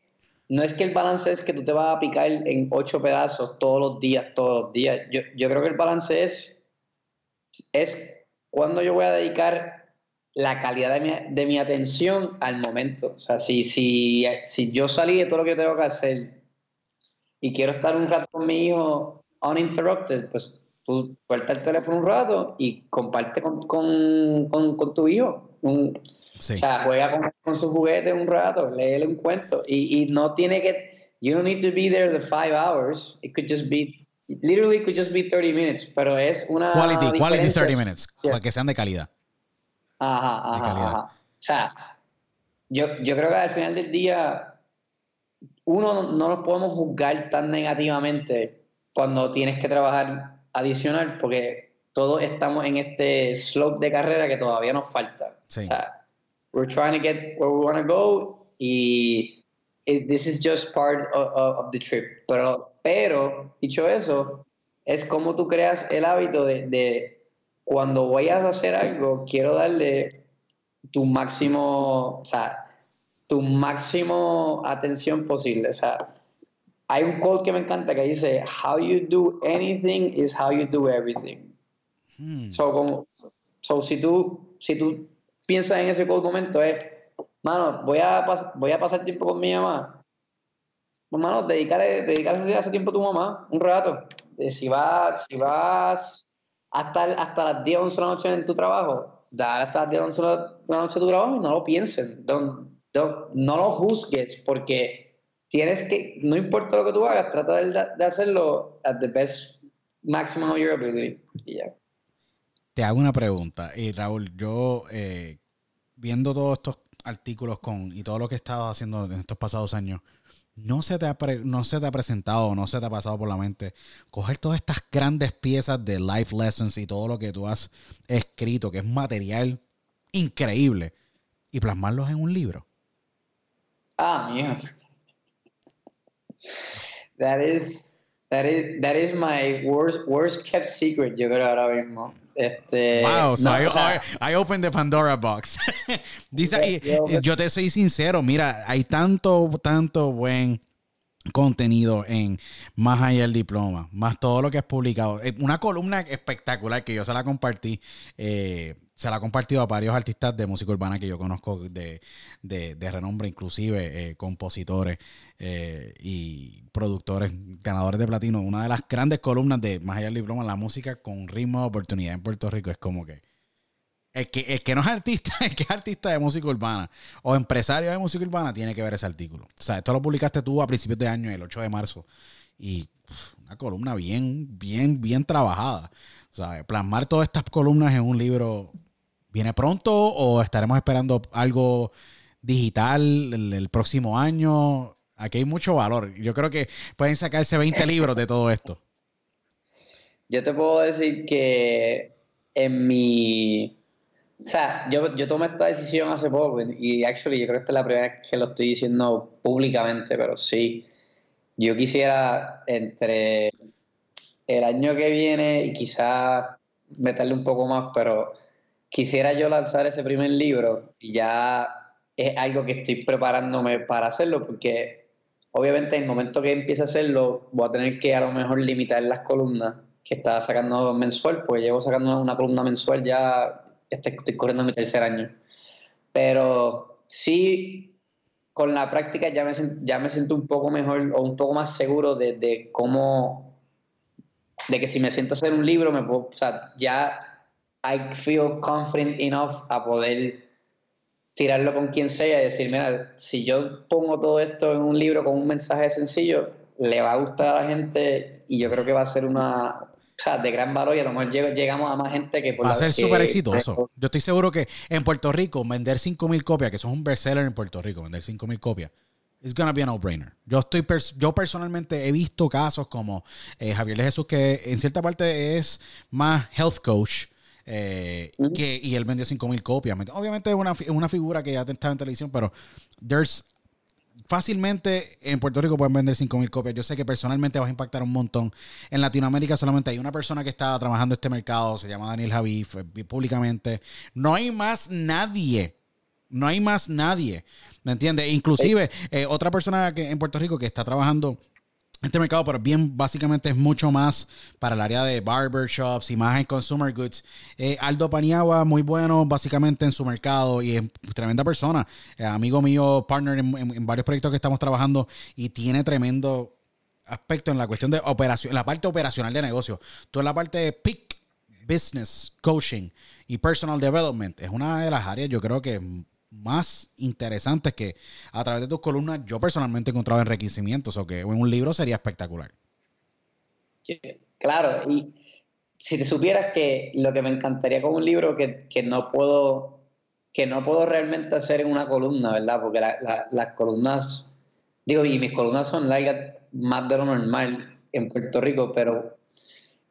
B: no es que el balance es que tú te vas a picar en ocho pedazos todos los días, todos los días. Yo, yo creo que el balance es, es cuando yo voy a dedicar la calidad de mi, de mi atención al momento. O sea, si, si, si yo salí de todo lo que tengo que hacer y quiero estar un rato con mi hijo uninterrupted, pues tú suelta el teléfono un rato y comparte con, con, con, tu hijo. O sea, juega con, con su juguete un rato, léele un cuento. Y, y no tiene que. You don't need to be there the five hours. It could just be. Literally, could just be 30 minutes. Pero es una.
A: Quality, quality 30 minutes. Para que sean de calidad.
B: Ajá, ajá, ajá. O sea, yo, yo creo que al final del día. Uno no nos podemos juzgar tan negativamente cuando tienes que trabajar adicional, porque todos estamos en este slope de carrera que todavía nos falta. O sea, we're trying to get where we want to go y this is just part of, the trip. Pero, pero, dicho eso, es como tú creas el hábito de, de cuando vayas a hacer algo, quiero darle tu máximo, o sea, tu máximo atención posible. O sea, hay un quote que me encanta que dice, how you do anything is how you do everything. Hmm. So, como, so, si tú, si tú piensas en ese momento es, mano, voy a, voy a pasar tiempo con mi mamá. Pues, mano, dedicarle, dedicarle ese tiempo a tu mamá, un rato. si vas, si vas hasta, hasta las 10, 11 de la noche en tu trabajo, dar hasta las 10, 11 de la noche tu trabajo y no lo piensen. no lo juzgues porque tienes que, no importa lo que tú hagas, trata de, hacerlo at the best maximum of your ability.
A: Te hago una pregunta, y Raúl, yo eh, viendo todos estos artículos con y todo lo que he estado haciendo en estos pasados años, ¿no se, te ha no se te ha presentado, no se te ha pasado por la mente coger todas estas grandes piezas de life lessons y todo lo que tú has escrito, que es material increíble, y plasmarlos en un libro?
B: Ah, mío. That is, that is, that is my worst, worst kept secret, yo creo ahora mismo. Este,
A: wow, so I, opened the Pandora box. <laughs> Dice, yo te soy sincero, mira, hay tanto, tanto buen contenido en Más allá del diploma, más todo lo que has publicado. Eh, una columna espectacular que yo se la compartí. Eh, se la ha compartido a varios artistas de música urbana que yo conozco de, renombre, inclusive eh, compositores eh, y productores, ganadores de platino. Una de las grandes columnas de Más allá del diploma, la música con ritmo de oportunidad en Puerto Rico es como que el que, el que no es artista, <laughs> el que es artista de música urbana o empresario de música urbana tiene que ver ese artículo. O sea, esto lo publicaste tú a principios de año, el 8 de marzo. Y una columna bien, bien, bien trabajada. O sea, plasmar todas estas columnas en un libro ¿Viene pronto o estaremos esperando algo digital el, próximo año? Aquí hay mucho valor. Yo creo que pueden sacarse 20 <laughs> libros de todo esto.
B: Yo te puedo decir que en mi... O sea, yo, yo tomé esta decisión hace poco y actually yo creo que esta es la primera vez que lo estoy diciendo públicamente, pero sí, yo quisiera entre el año que viene y quizás meterle un poco más, pero quisiera yo lanzar ese primer libro y ya es algo que estoy preparándome para hacerlo porque obviamente en el momento que empiece a hacerlo voy a tener que a lo mejor limitar las columnas que estaba sacando mensual, pues llevo sacando una, columna mensual ya, estoy, estoy, corriendo mi tercer año. Pero sí, con la práctica ya me, ya me siento un poco mejor o un poco más seguro de, cómo, de que si me siento a hacer un libro, me o sea, ya I feel confident enough a poder tirarlo con quien sea y decir, mira, si yo pongo todo esto en un libro con un mensaje sencillo, le va a gustar a la gente y yo creo que va a ser una, o sea, de gran valor y a lo mejor llegamos a más gente que
A: por Va a ser súper exitoso. Yo estoy seguro que en Puerto Rico vender 5.000 copias, que eso es un bestseller en Puerto Rico, vender 5.000 copias, es gonna be a no-brainer. Yo, estoy yo personalmente he visto casos como eh, Javier de Jesús, que en cierta parte es más health coach, eh, que, y él vendió 5.000 copias. Obviamente es una, una figura que ya estaba en televisión, pero there's fácilmente en Puerto Rico pueden vender 5.000 copias. Yo sé que personalmente vas a impactar un montón. En Latinoamérica solamente hay una persona que está trabajando este mercado, se llama Daniel Javi, públicamente. No hay más nadie. No hay más nadie. ¿Me entiendes? Inclusive eh, otra persona que en Puerto Rico que está trabajando este mercado, pero bien básicamente es mucho más para el área de barbershops y más en consumer goods. Eh, Aldo Paniagua, muy bueno básicamente en su mercado y es tremenda persona, eh, amigo mío, partner en, varios proyectos que estamos trabajando y tiene tremendo aspecto en la cuestión de operación, la parte operacional de negocio. En la parte de peak business coaching y personal development es una de las áreas yo creo que más interesantes que a través de tus columnas yo personalmente he encontrado enriquecimientos o que en un libro sería espectacular.
B: Claro, y si te supieras que lo que me encantaría con un libro que, no puedo que no puedo realmente hacer en una columna, ¿verdad? Porque las columnas, digo, y mis columnas son largas más de lo normal en Puerto Rico, pero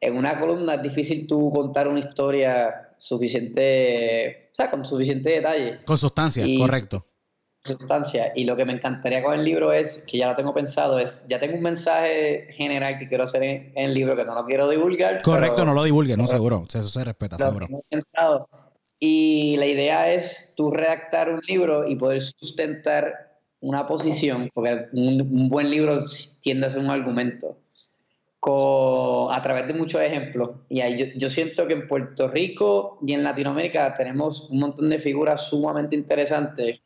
B: en una columna es difícil tú contar una historia suficiente, o sea, con suficiente detalle.
A: Con sustancia, correcto.
B: Sustancia. Y lo que me encantaría con el libro es, que ya lo tengo pensado, es, ya tengo un mensaje general que quiero hacer en, el libro que no lo quiero divulgar.
A: Correcto, no lo divulgue, no, seguro. Eso se respeta, seguro.
B: Y la idea es tú redactar un libro y poder sustentar una posición, porque un buen libro tiende a ser un argumento a través de muchos ejemplos. Y ahí yo, siento que en Puerto Rico y en Latinoamérica tenemos un montón de figuras sumamente interesantes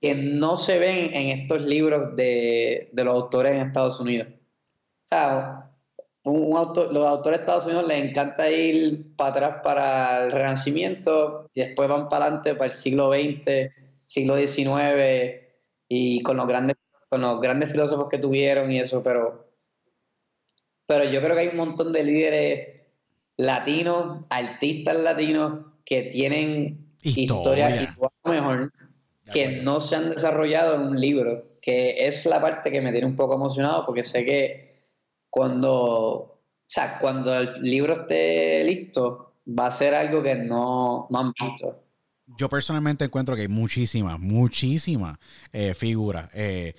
B: que no se ven en estos libros de, los autores en Estados Unidos. O sea, un, autor, los autores de Estados Unidos les encanta ir para atrás para el Renacimiento y después van para adelante para el siglo XX, siglo XIX y con los grandes, con los grandes filósofos que tuvieron y eso, pero pero yo creo que hay un montón de líderes latinos, artistas latinos, que tienen historias mejor, que no se han desarrollado en un libro, que es la parte que me tiene un poco emocionado, porque sé que cuando, o sea, cuando el libro esté listo, va a ser algo que no, no han visto.
A: Yo personalmente encuentro que hay muchísimas, muchísimas eh, figuras. Eh,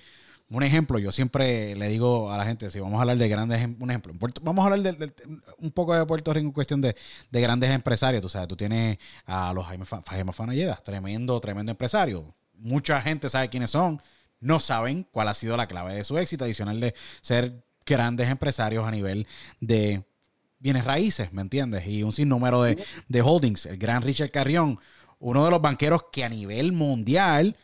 A: un ejemplo, yo siempre le digo a la gente, si vamos a hablar de grandes, un ejemplo, vamos a hablar de, un poco de Puerto Rico en cuestión de, grandes empresarios. Tú sabes, tú tienes a los Jaime, Jaime Fanalleda, tremendo, tremendo empresario. Mucha gente sabe quiénes son, no saben cuál ha sido la clave de su éxito, adicional de ser grandes empresarios a nivel de bienes raíces, ¿me entiendes? Y un sinnúmero de, de holdings. El gran Richard Carrión, uno de los banqueros que a nivel mundial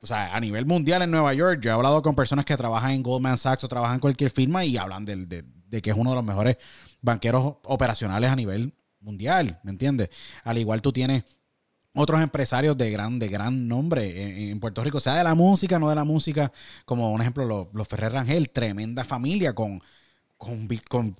A: o sea, a nivel mundial en Nueva York, yo he hablado con personas que trabajan en Goldman Sachs o trabajan en cualquier firma y hablan de, que es uno de los mejores banqueros operacionales a nivel mundial, ¿me entiendes? Al igual tú tienes otros empresarios de gran, de gran nombre en, Puerto Rico, sea de la música, no de la música, como un ejemplo los, Ferrer Rangel, tremenda familia con, con,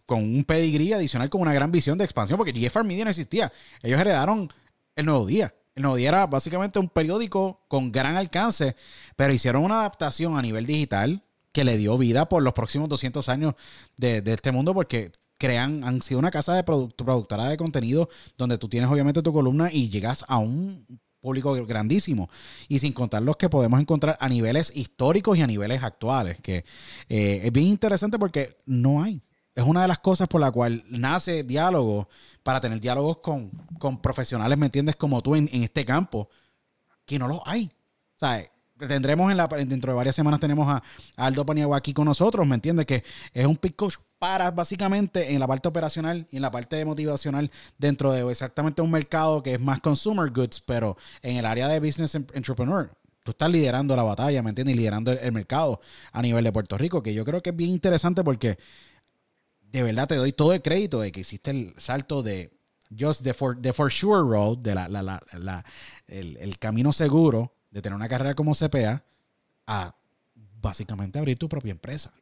A: con, un pedigrí adicional con una gran visión de expansión, porque GFR Media no existía. Ellos heredaron el nuevo día. El Nuevo Día era básicamente un periódico con gran alcance, pero hicieron una adaptación a nivel digital que le dio vida por los próximos 200 años de, este mundo porque crean, han sido una casa de productora de contenido donde tú tienes obviamente tu columna y llegas a un público grandísimo. Y sin contar los que podemos encontrar a niveles históricos y a niveles actuales que eh, es bien interesante porque no hay es una de las cosas por la cual nace diálogo, para tener diálogos con, profesionales, ¿me entiendes? Como tú en, este campo, que no los hay. Sea, tendremos en la, dentro de varias semanas tenemos a, Aldo Paniagua aquí con nosotros, ¿me entiendes? Que es un pick coach para básicamente en la parte operacional y en la parte motivacional dentro de exactamente un mercado que es más consumer goods, pero en el área de business entrepreneur. Tú estás liderando la batalla, ¿me entiendes? Y liderando el mercado a nivel de Puerto Rico, que yo creo que es bien interesante porque de verdad te doy todo el crédito de que hiciste el salto de just the for, the for sure road, de la, la, la, el, camino seguro de tener una carrera como CPA, a básicamente abrir tu propia empresa,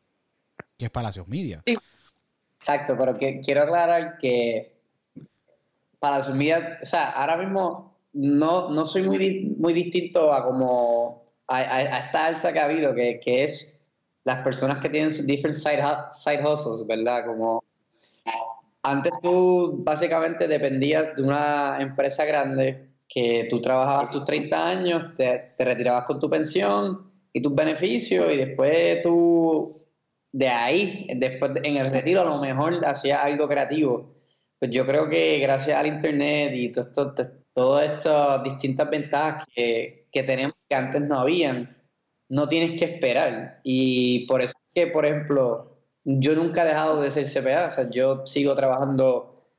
A: que es Palacios Media.
B: Exacto, pero quiero aclarar que su vida, o sea, ahora mismo no, no soy muy, muy distinto a como a, esta alza que ha habido, que, que es las personas que tienen sus different side, side hustles, ¿verdad? Como antes tú básicamente dependías de una empresa grande que tú trabajabas tus 30 años, te, retirabas con tu pensión y tus beneficios y después tú de ahí, después en el retiro a lo mejor hacías algo creativo. Pues yo creo que gracias al internet y todas estas distintas ventajas que, que tenemos que antes no habían, no tienes que esperar. Y por eso es que, por ejemplo, yo nunca he dejado de ser CPA, o sea, yo sigo trabajando, o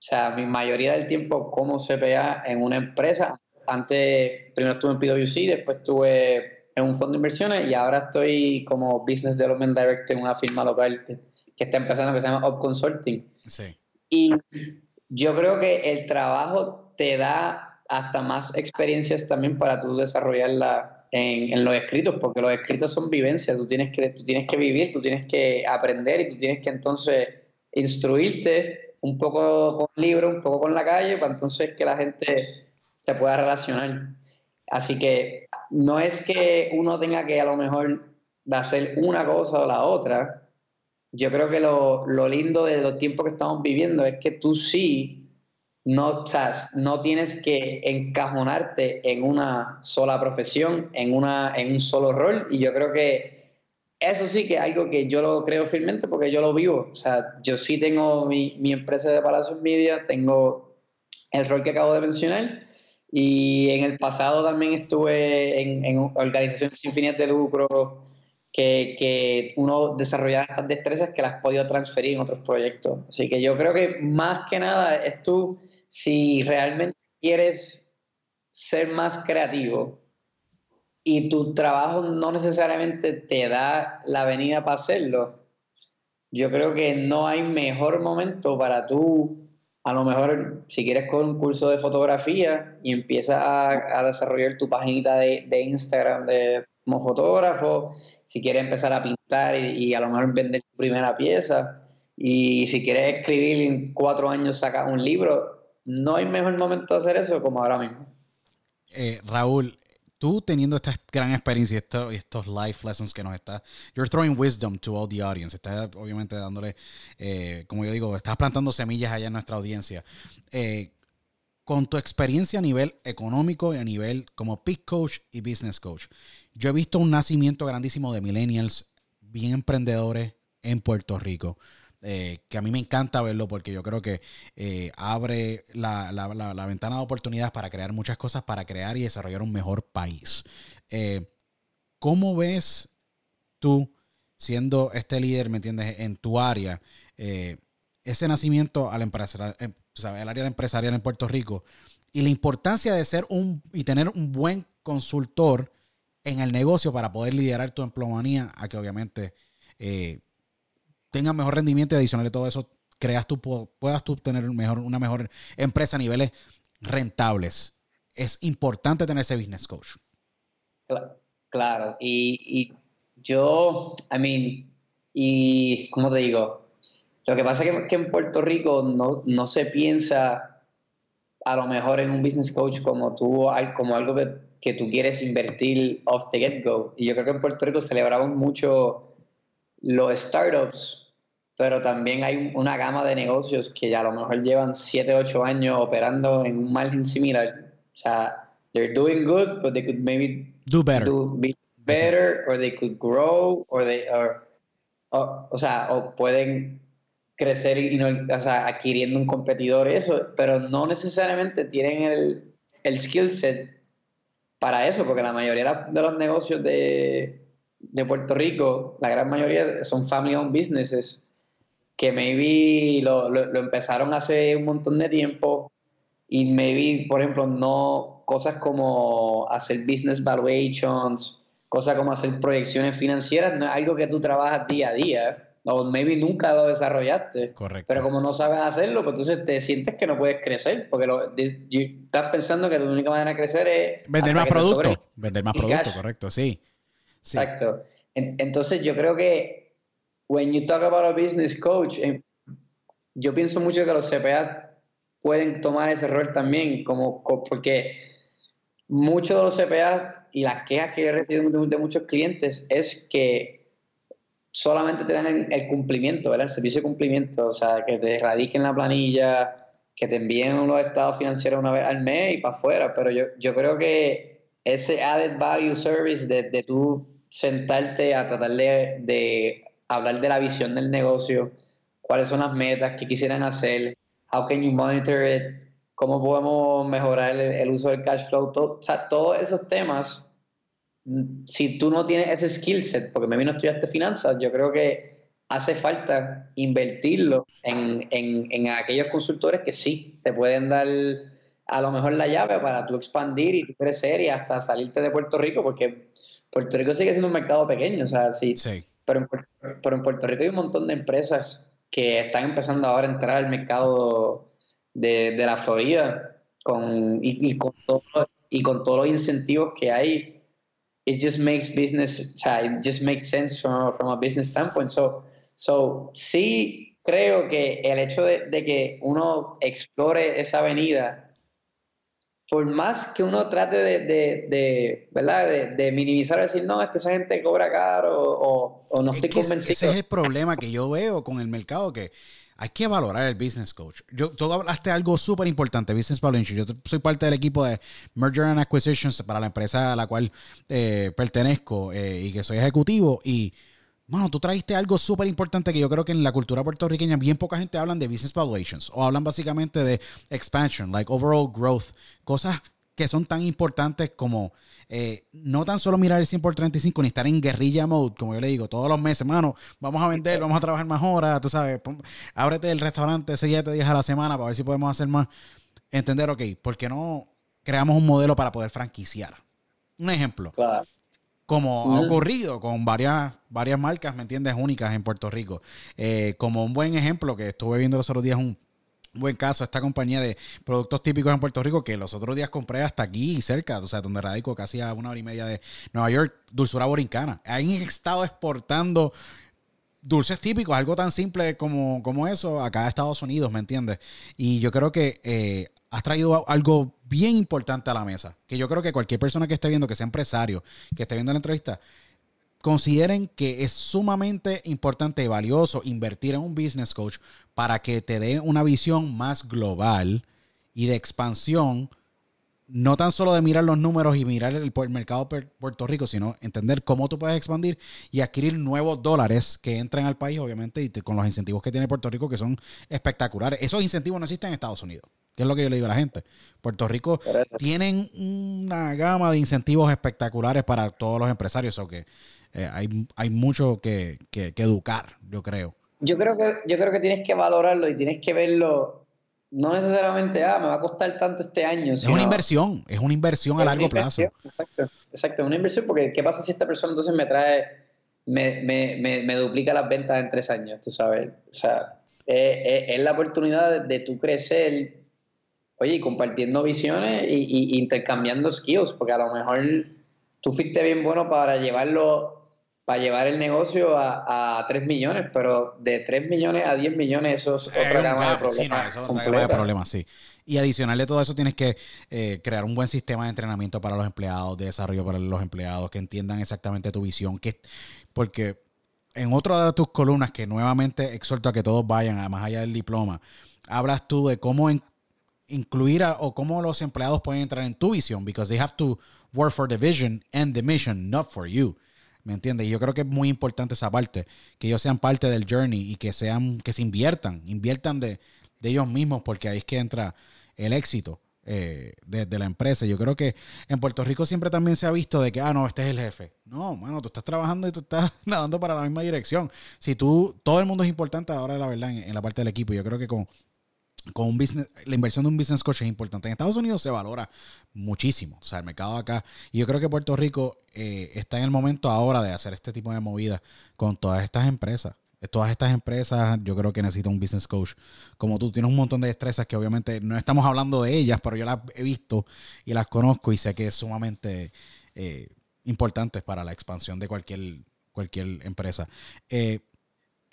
B: sea, mi mayoría del tiempo como CPA en una empresa. Antes, primero estuve en PwC, después estuve en un fondo de inversiones y ahora estoy como Business Development Director en una firma local que, está empezando que se llama Up Consulting. Sí. Y yo creo que el trabajo te da hasta más experiencias también para tú desarrollarla en, los escritos, porque los escritos son vivencias, tú tienes, que, tú tienes que vivir, tú tienes que aprender y tú tienes que entonces instruirte un poco con el libro, un poco con la calle, para entonces que la gente se pueda relacionar. Así que no es que uno tenga que a lo mejor hacer una cosa o la otra. Yo creo que lo, lindo de los tiempos que estamos viviendo es que tú sí no, no tienes que encajonarte en una sola profesión, en, una, en un solo rol. Y yo creo que eso sí que es algo que yo lo creo firmemente porque yo lo vivo. O sea, yo sí tengo mi, mi empresa de Palacios Media, tengo el rol que acabo de mencionar y en el pasado también estuve en, organizaciones sin fines de lucro que, que, uno desarrollaba estas destrezas que las has podido transferir en otros proyectos. Así que yo creo que más que nada es tú, si realmente quieres ser más creativo y tu trabajo no necesariamente te da la venida para hacerlo, yo creo que no hay mejor momento para tú a lo mejor si quieres con un curso de fotografía y empiezas a, desarrollar tu página de, Instagram de, como fotógrafo, si quieres empezar a pintar y, a lo mejor vender tu primera pieza, y si quieres escribir en cuatro años sacas un libro, no hay mejor momento de hacer eso como ahora mismo.
A: Eh, Raúl, tú teniendo esta gran experiencia y estos life lessons que nos está, you're throwing wisdom to all the audience. Estás obviamente dándole, eh, como yo digo, estás plantando semillas allá en nuestra audiencia. Eh, con tu experiencia a nivel económico y a nivel como peak coach y business coach, yo he visto un nacimiento grandísimo de millennials bien emprendedores en Puerto Rico. Eh, que a mí me encanta verlo porque yo creo que eh, abre la, ventana de oportunidades para crear muchas cosas, para crear y desarrollar un mejor país. Eh, ¿Cómo ves tú, siendo este líder, me entiendes, en tu área, ese nacimiento al el área empresarial en Puerto Rico y la importancia de ser un y tener un buen consultor en el negocio para poder liderar tu empleomanía a que obviamente tenga mejor rendimiento y adicional de todo eso, creas tú, puedas tú tener mejor, una mejor empresa a niveles rentables. Es importante tener ese business coach.
B: Claro, y, yo, I mean, y como te digo, lo que pasa es que, en Puerto Rico no, no, se piensa a lo mejor en un business coach como tú, como algo que, que tú quieres invertir off the get-go. Y yo creo que en Puerto Rico celebramos mucho los startups pero también hay una gama de negocios que ya a lo mejor llevan 7, 8 años operando en un margen similar. O sea, they're doing good, but they could maybe
A: do better.
B: Do be better, or they could grow, or they are, o, sea, o pueden crecer y no, o sea, adquiriendo un competidor, eso, pero no necesariamente tienen el, el skill set para eso, porque la mayoría de los negocios de, de Puerto Rico, la gran mayoría son family owned businesses que maybe lo, lo, empezaron hace un montón de tiempo y maybe, por ejemplo, no cosas como hacer business valuations, cosas como hacer proyecciones financieras, no es algo que tú trabajas día a día, o maybe nunca lo desarrollaste.
A: Correcto.
B: Pero como no sabes hacerlo, pues entonces te sientes que no puedes crecer, porque lo, estás pensando que la única manera de crecer es...
A: Vender más producto, vender más producto, correcto, sí.
B: Exacto. entonces yo creo que when you talk about a business coach, eh, yo pienso mucho que los CPA pueden tomar ese rol también, como, porque muchos de los CPA y las quejas que he recibido de, muchos clientes es que solamente te dan el, cumplimiento, ¿verdad? El servicio de cumplimiento, o sea, que te radiquen la planilla, que te envíen unos estados financieros una vez al mes y para afuera, pero yo, yo creo que ese added value service de, de tú sentarte a tratar de, de hablar de la visión del negocio, cuáles son las metas, qué quisieran hacer, how can you monitor it, cómo podemos mejorar el, uso del cash flow, todo, o sea, todos esos temas, mm, si tú no tienes ese skill set, porque me vino a estudiar finanzas, yo creo que hace falta invertirlo en, en, en, aquellos consultores que sí te pueden dar a lo mejor la llave para tú expandir y crecer y hasta salirte de Puerto Rico, porque Puerto Rico sigue siendo un mercado pequeño, o sea, sí. Pero, en, Puerto Rico hay un montón de empresas que están empezando ahora a entrar al mercado de, de la Florida con, y, con todo, y con todos los incentivos que hay. It just makes business, o sea, it just makes sense from, from a business standpoint. So, so, sí creo que el hecho de que uno explore esa avenida por más que uno trate de, de, de ¿verdad? De, de, minimizar, decir, no, es que esa gente cobra caro o, o no estoy convencido.
A: Ese es el problema que yo veo con el mercado, que hay que valorar el business coach. Yo, tú hablaste de algo súper importante, Business Valuation. Yo soy parte del equipo de Merger and Acquisitions para la empresa a la cual eh, pertenezco eh, y que soy ejecutivo y bueno, tú trajiste algo súper importante que yo creo que en la cultura puertorriqueña bien poca gente hablan de business valuations o hablan básicamente de expansion, like overall growth, cosas que son tan importantes como eh, no tan solo mirar el 100 por 35 ni estar en guerrilla mode, como yo le digo, todos los meses, hermano, vamos a vender, vamos a trabajar más horas, tú sabes, ábrete el restaurante 7 días a la semana para ver si podemos hacer más. Entender, ok, ¿por qué no creamos un modelo para poder franquiciar? Un ejemplo. Claro como ha ocurrido con varias, varias marcas, ¿me entiendes? Únicas en Puerto Rico. Eh, como un buen ejemplo que estuve viendo los otros días, un buen caso, esta compañía de productos típicos en Puerto Rico que los otros días compré hasta aquí cerca, o sea, donde radico casi a una hora y media de Nueva York, Dulzura Borincana. Han estado exportando dulces típicos, algo tan simple como, como eso, acá a Estados Unidos, ¿me entiendes? Y yo creo que eh, has traído algo bien importante a la mesa, que yo creo que cualquier persona que esté viendo, que sea empresario, que esté viendo la entrevista, consideren que es sumamente importante y valioso invertir en un business coach para que te dé una visión más global y de expansión, no tan solo de mirar los números y mirar el, mercado de Puerto Rico, sino entender cómo tú puedes expandir y adquirir nuevos dólares que entran al país, obviamente, y con los incentivos que tiene Puerto Rico, que son espectaculares. Esos incentivos no existen en Estados Unidos. ¿Qué es lo que yo le digo a la gente? Puerto Rico tienen una gama de incentivos espectaculares para todos los empresarios, o que eh, hay, hay mucho que, educar, yo creo.
B: Yo creo que yo creo que tienes que valorarlo y tienes que verlo no necesariamente, ah, me va a costar tanto este año.
A: Es una inversión, es una inversión a largo plazo.
B: Exacto, exacto, una inversión porque ¿qué pasa si esta persona entonces me trae, me, me, me, me duplica las ventas en tres años, tú sabes? O sea, es, la oportunidad de, de tú crecer oye, compartiendo visiones y, intercambiando skills, porque a lo mejor tú fuiste bien bueno para llevarlo, para llevar el negocio a, a 3 millones, pero de 3 millones a 10 millones eso es otra gama de problemas. Sí, otra gama
A: de problemas, sí. Y adicional de todo eso tienes que eh, crear un buen sistema de entrenamiento para los empleados, de desarrollo para los empleados, que entiendan exactamente tu visión, que porque en otra de tus columnas, que nuevamente exhorto a que todos vayan, más allá del diploma, hablas tú de cómo en, incluir o cómo los empleados pueden entrar en tu visión, because they have to work for the vision and the mission, not for you. ¿Me entiendes? Y yo creo que es muy importante esa parte, que ellos sean parte del journey y que sean, que se inviertan, inviertan de, de ellos mismos, porque ahí es que entra el éxito eh, de, la empresa. Yo creo que en Puerto Rico siempre también se ha visto de que, ah, no, este es el jefe. No, mano, tú estás trabajando y tú estás <laughs> nadando para la misma dirección. Si tú, todo el mundo es importante ahora, la verdad, en la parte del equipo. Yo creo que con, con un business, la inversión de un business coach es importante. En Estados Unidos se valora muchísimo, o sea, el mercado acá. Y yo creo que Puerto Rico eh, está en el momento ahora de hacer este tipo de movidas con todas estas empresas. Todas estas empresas, yo creo que necesitan un business coach. Como tú tienes un montón de destrezas que obviamente no estamos hablando de ellas, pero yo las he visto y las conozco y sé que es sumamente eh, importantes para la expansión de cualquier, cualquier empresa. Eh,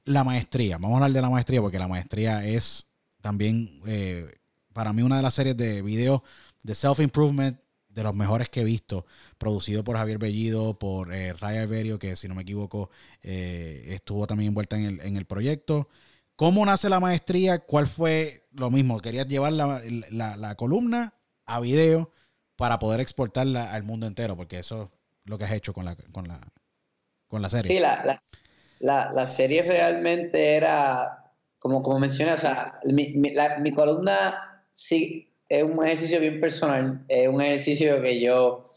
A: la maestría, vamos a hablar de la maestría porque la maestría es también eh, para mí una de las series de videos de self-improvement de los mejores que he visto, producido por Javier Bellido, por eh, Raya Alberio, que si no me equivoco eh, estuvo también envuelta en el, en el proyecto. ¿Cómo nace la maestría? ¿Cuál fue lo mismo? ¿Querías llevar la, columna a video para poder exportarla al mundo entero? Porque eso es lo que has hecho con la, con la, con la serie.
B: Sí, la, la serie realmente era, como, como mencioné, o sea, mi, mi columna sí es un ejercicio bien personal, es un ejercicio que yo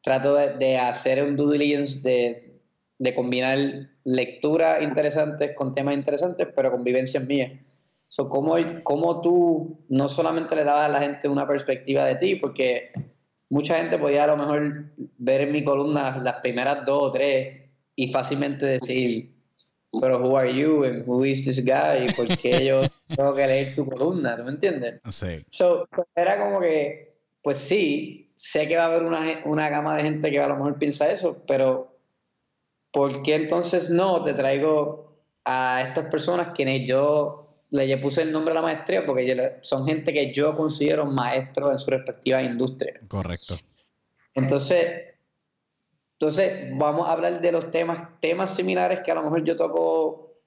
B: trato de, hacer un due diligence de, de combinar lecturas interesantes con temas interesantes, pero con vivencias mías. So, ¿cómo, ¿Cómo tú no solamente le dabas a la gente una perspectiva de ti? Porque mucha gente podía a lo mejor ver en mi columna las primeras dos o tres y fácilmente decir, pero who are you and who is this guy? ¿Por qué yo <laughs> tengo que leer tu columna? ¿Tú me entiendes?
A: Sí.
B: So, era como que, pues sí, sé que va a haber una, una gama de gente que a lo mejor piensa eso, pero ¿por qué entonces no te traigo a estas personas quienes yo le puse el nombre a la maestría? Porque son gente que yo considero maestros en su respectiva industria.
A: Correcto.
B: Entonces, entonces, vamos a hablar de los temas, temas similares que a lo mejor yo toco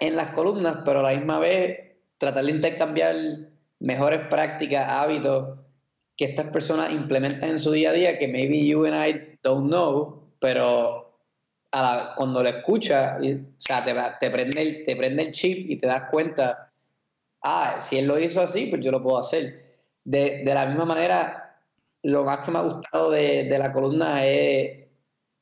B: en las columnas, pero a la misma vez tratar de intercambiar mejores prácticas, hábitos que estas personas implementan en su día a día que maybe you and I don't know, pero cuando lo escuchas, o sea, te, te, prende el, te prende el chip y te das cuenta, ah, si él lo hizo así, pues yo lo puedo hacer. De, de la misma manera, lo más que me ha gustado de, de la columna es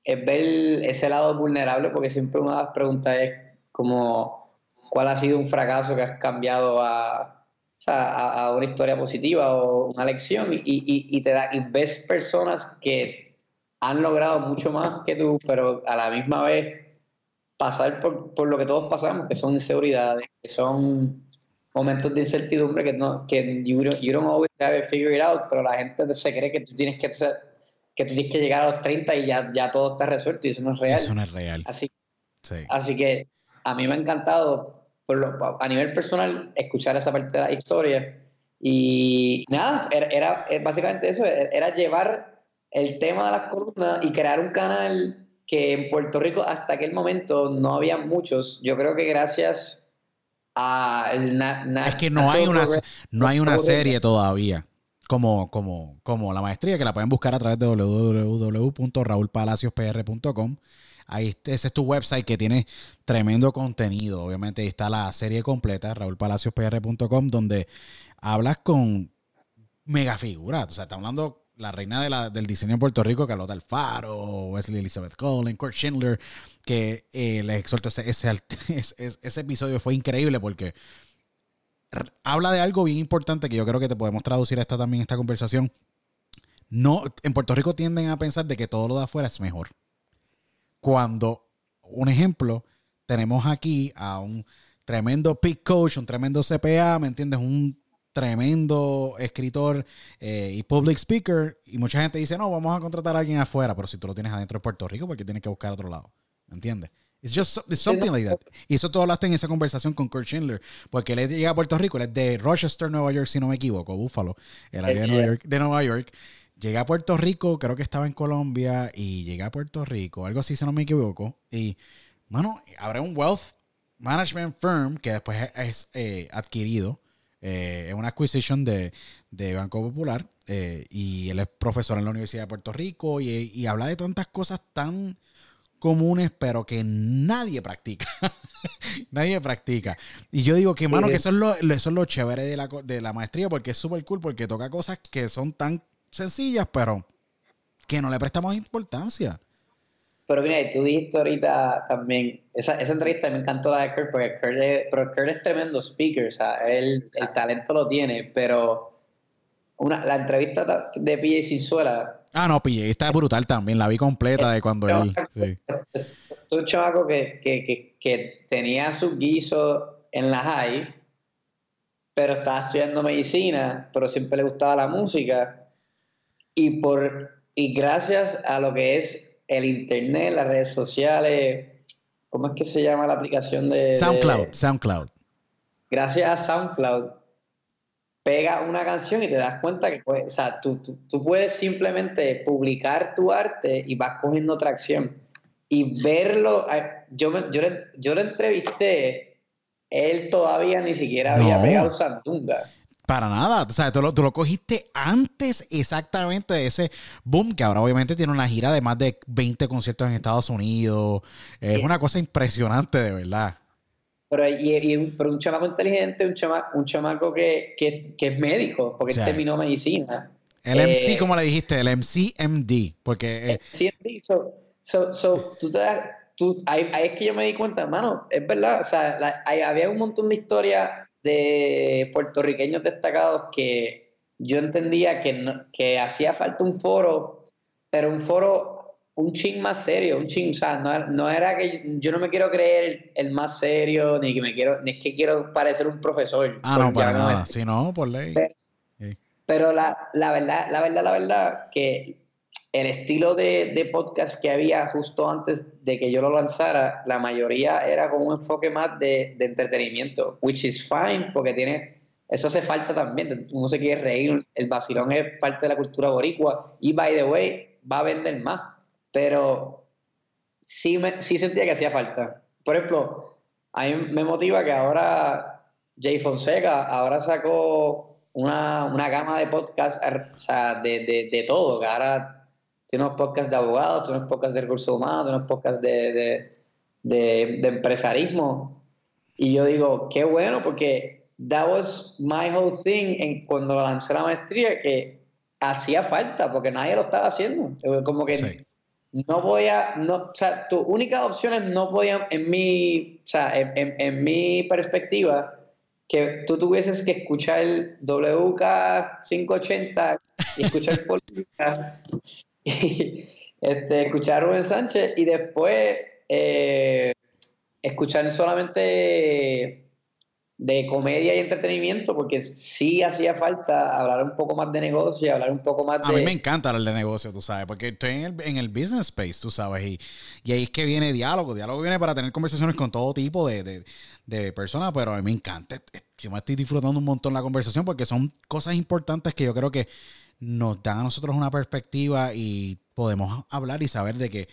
B: es ver ese lado vulnerable, porque siempre una de las preguntas es como, ¿cuál ha sido un fracaso que has cambiado a, a, una historia positiva o una lección? Y, y, te da, y ves personas que han logrado mucho más que tú, pero a la misma vez pasar por, por lo que todos pasamos, que son inseguridades, que son momentos de incertidumbre que no que you, you don't always have it figured out, pero la gente se cree que tú tienes que que tú tienes que llegar a los 30 y ya, ya todo está resuelto y eso no es real.
A: Eso no es real.
B: Así, así que a mí me ha encantado, por lo, a nivel personal, escuchar esa parte de la historia. Y nada, era, era básicamente eso, era llevar el tema de las columnas y crear un canal que en Puerto Rico hasta aquel momento no había muchos. Yo creo que gracias a...
A: es que no hay una, no hay una serie todavía como, como, como la maestría, que la pueden buscar a través de www.raulpalacios.pr.com. Ahí ese es tu website que tiene tremendo contenido. Obviamente ahí está la serie completa, raulpalacios.pr.com, donde hablas con megafiguras. O sea, está hablando la reina del diseño en Puerto Rico, Carlota Alfaro, Wesley Elizabeth Cullen, Kurt Schindler, que eh, les exhorto, ese, ese, <laughs> ese episodio fue increíble porque habla de algo bien importante que yo creo que te podemos traducir esta también esta conversación. No, en Puerto Rico tienden a pensar de que todo lo de afuera es mejor. Cuando, un ejemplo, tenemos aquí a un tremendo pick coach, un tremendo CPA, ¿me entiendes? Un tremendo escritor eh, y public speaker. Y mucha gente dice, no, vamos a contratar a alguien afuera, pero si tú lo tienes adentro de Puerto Rico, porque tienes que buscar a otro lado. ¿Me entiendes? It's just something like that. Y eso todo hablaste en esa conversación con Kurt Schindler, porque él llega a Puerto Rico, él es de Rochester, Nueva York, si no me equivoco, Buffalo, el área de Nueva, York, de Nueva York. Llega a Puerto Rico, creo que estaba en Colombia, y llega a Puerto Rico, algo así, si no me equivoco. Y, bueno, habrá un wealth management firm que después es, eh, adquirido. Eh, es una acquisition de, de Banco Popular. Eh, y él es profesor en la Universidad de Puerto Rico y, y habla de tantas cosas tan comunes, pero que nadie practica. <laughs> nadie practica. Y yo digo que, mano, que eso es lo, eso es lo chévere de la, de la maestría, porque es súper cool, porque toca cosas que son tan sencillas, pero que no le prestamos importancia.
B: Pero mira, tú dijiste ahorita también, esa, esa entrevista me encantó la de Kurt, porque Kurt es, pero Kurt es tremendo speaker, o sea, él, el talento lo tiene, pero una, la entrevista de PJ Sinzuela
A: Ah, no, pillé. Está brutal también. La vi completa de cuando él. Sí.
B: Es un chavaco que, que, que, tenía su guiso en la high, pero estaba estudiando medicina, pero siempre le gustaba la música. Y, por, y gracias a lo que es el internet, las redes sociales, ¿cómo es que se llama la aplicación de...
A: SoundCloud, SoundCloud.
B: Gracias a SoundCloud, pega una canción y te das cuenta que o sea, tú, tú, puedes simplemente publicar tu arte y vas cogiendo tracción. Y verlo, yo, yo, yo lo entrevisté, él todavía ni siquiera había pegado Sandunga.
A: Para nada, o sea, tú lo, tú lo, cogiste antes exactamente de ese boom, que ahora obviamente tiene una gira de más de 20 conciertos en Estados Unidos. Es una cosa impresionante, de verdad.
B: Pero, y, un chamaco inteligente, un, chama, un chamaco que, que, que, es médico, porque él terminó medicina.
A: El MC, eh, como le dijiste, el MCMD, porque...
B: Eh, MCMD, so, so, so, tú te tú, ahí, es que yo me di cuenta, hermano, es verdad, o sea, había un montón de historias de puertorriqueños destacados que yo entendía que, que hacía falta un foro, pero un foro un ching más serio, un ching, o sea, no, era que yo, no me quiero creer el, más serio, ni que me quiero, ni es que quiero parecer un profesor.
A: Ah, no, para nada, si no, por ley.
B: Pero, la, la, verdad, la verdad, la verdad, que el estilo de, de, podcast que había justo antes de que yo lo lanzara, la mayoría era con un enfoque más de, de entretenimiento, which is fine, porque tiene, eso hace falta también, uno se quiere reír, el vacilón es parte de la cultura boricua, y by the way, va a vender más pero sí, me, sí sentía que hacía falta. Por ejemplo, a mí me motiva que ahora Jay Fonseca ahora sacó una, una gama de podcasts, o sea, de, de, de, todo, que ahora tiene unos podcasts de abogados, tiene unos podcasts de recursos humanos, tiene unos podcasts de, de, empresarismo. Y yo digo, qué bueno, porque that was my whole thing en cuando lancé la maestría, que hacía falta, porque nadie lo estaba haciendo. Como que no voy a, no, o sea, tus únicas opciones no podían, en mi, o sea, en, en, mi perspectiva, que tú tuvieses que escuchar el WK580 y escuchar <laughs> política, y este, escuchar a Rubén Sánchez y después eh, escuchar solamente de comedia y entretenimiento, porque sí hacía falta hablar un poco más de negocio y hablar un poco más de...
A: A mí me encanta hablar de negocio, tú sabes, porque estoy en el, en el business space, tú sabes, y, y, ahí es que viene diálogo. Diálogo viene para tener conversaciones con todo tipo de, de, de personas, pero a mí me encanta. Yo me estoy disfrutando un montón la conversación porque son cosas importantes que yo creo que nos dan a nosotros una perspectiva y podemos hablar y saber de que,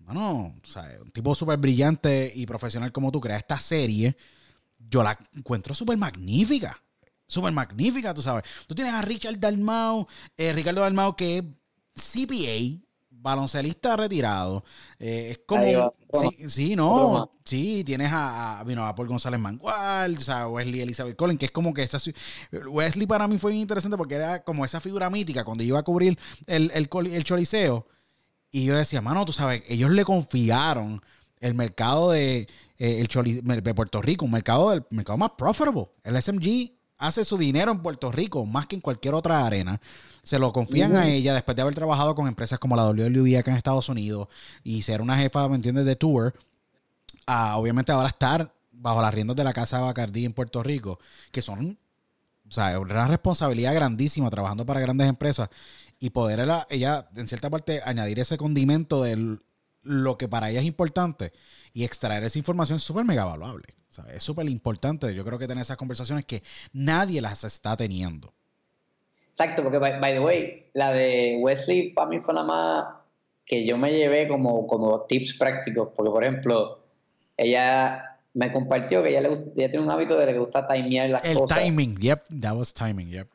A: bueno, o sea, un tipo súper brillante y profesional como tú crea esta serie yo la encuentro súper magnífica. Súper magnífica, tú sabes. Tú tienes a Richard Dalmau, eh, Ricardo Dalmau, que es CPA, baloncelista retirado. Eh, es como. sí, sí, no. Sí, tienes a, a, Paul González Mangual, o sea, Wesley Elizabeth Collins, que es como que esa. Wesley para mí fue interesante porque era como esa figura mítica cuando iba a cubrir el, el, el Choliseo. Y yo decía, mano, tú sabes, ellos le confiaron el mercado de eh, el de Puerto Rico, un mercado, del mercado más profitable. El SMG hace su dinero en Puerto Rico más que en cualquier otra arena. Se lo confían a ella después de haber trabajado con empresas como la WWE acá en Estados Unidos y ser una jefa, ¿me entiendes?, de tour. A, obviamente ahora estar bajo las riendas de la Casa Bacardí en Puerto Rico, que son, o sea, una responsabilidad grandísima trabajando para grandes empresas y poder ella, en cierta parte, añadir ese condimento de lo que para ella es importante y extraer esa información es súper mega valuable. es súper importante. Yo creo que tener esas conversaciones que nadie las está teniendo.
B: Exacto, porque by, the way, la de Wesley para mí fue la más que yo me llevé como, como tips prácticos, porque por ejemplo, ella me compartió que ella, le, ella tiene un hábito de que le gusta timear las cosas.
A: El timing, yep, that was timing, yep.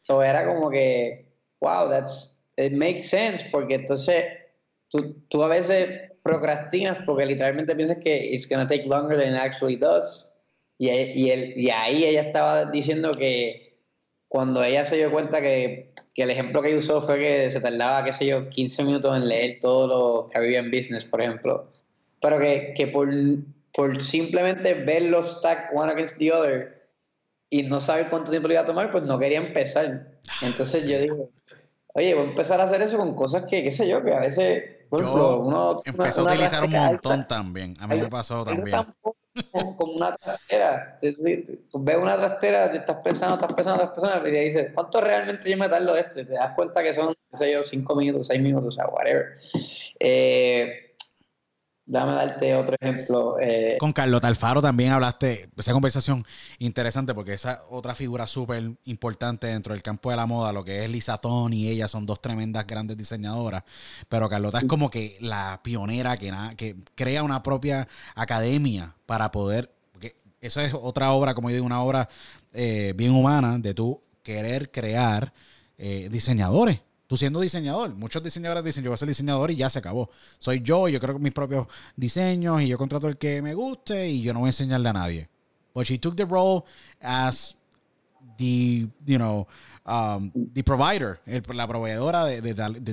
B: So era como que, wow, that's, it makes sense, porque entonces tú, tú a veces procrastinas porque literalmente piensas que it's gonna take longer than it actually does. Y, y, y ahí ella estaba diciendo que cuando ella se dio cuenta que, que, el ejemplo que usó fue que se tardaba, qué sé yo, 15 minutos en leer todo lo que en Business, por ejemplo. Pero que, que por, por simplemente ver los stacks one against the other y no saber cuánto tiempo le iba a tomar, pues no quería empezar. Entonces yo digo, oye, voy a empezar a hacer eso con cosas que, qué sé yo, que a veces
A: yo empecé a utilizar un montón también. A mí me pasó también.
B: Como una trastera. Ves una trastera, te estás pensando, estás pensando, estás pensando, y te dices, ¿cuánto realmente yo me tardo esto? Y te das cuenta que son, qué sé yo, cinco minutos, seis minutos, o sea, whatever. Eh, Dame darte otro ejemplo. Eh,
A: Con Carlos Alfaro también hablaste, esa conversación interesante porque esa otra figura súper importante dentro del campo de la moda, lo que es Lisa Thon y ella son dos tremendas grandes diseñadoras, pero Carlota es como que la pionera que, que crea una propia academia para poder, porque eso es otra obra, como yo digo, una obra eh, bien humana de tú querer crear eh, diseñadores tú siendo diseñador. Muchos diseñadores dicen, yo voy a ser diseñador y ya se acabó. Soy yo, yo creo mis propios diseños y yo contrato el que me guste y yo no voy a enseñarle a nadie. But she took the role as the, you know, um, the provider, la proveedora de,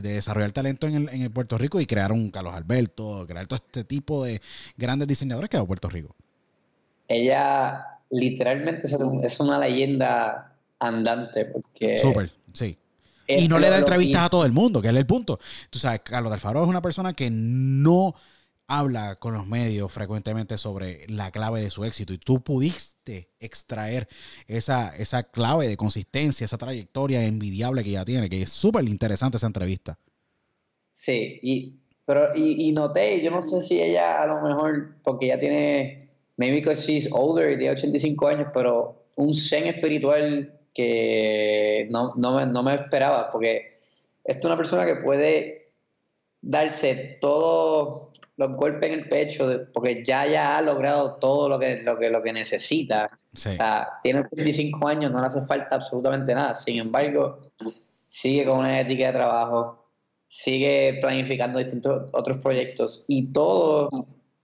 A: desarrollar talento en el, en Puerto Rico y crear un Carlos Alberto, crear todo este tipo de grandes diseñadores que ha Puerto Rico.
B: Ella literalmente es una leyenda andante porque...
A: Súper, sí y no le da entrevistas a todo el mundo, que es el punto. Tú sabes, Carlos Alfaro es una persona que no habla con los medios frecuentemente sobre la clave de su éxito y tú pudiste extraer esa, esa clave de consistencia, esa trayectoria envidiable que ella tiene, que es súper interesante esa entrevista.
B: Sí, y, pero, y, noté, yo no sé si ella a lo mejor, porque ella tiene, maybe because she's older y tiene 85 años, pero un zen espiritual que no, no, me, esperaba, porque es una persona que puede darse todos los golpes en el pecho, porque ya, ya ha logrado todo lo que, lo que, lo que necesita. tiene 25 años, no le hace falta absolutamente nada. Sin embargo, sigue con una ética de trabajo, sigue planificando distintos otros proyectos y todo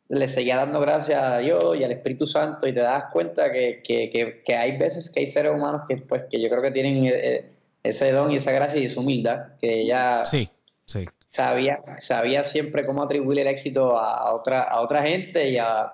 B: le seguía dando gracias a Dios y al Espíritu Santo y te das cuenta que, que, que, hay veces que hay seres humanos que, pues, que yo creo que tienen eh, eh, ese don y esa gracia y esa humildad, que ella
A: sí, sí.
B: Sabía, sabía siempre cómo atribuir el éxito a, otra, a otra gente y a,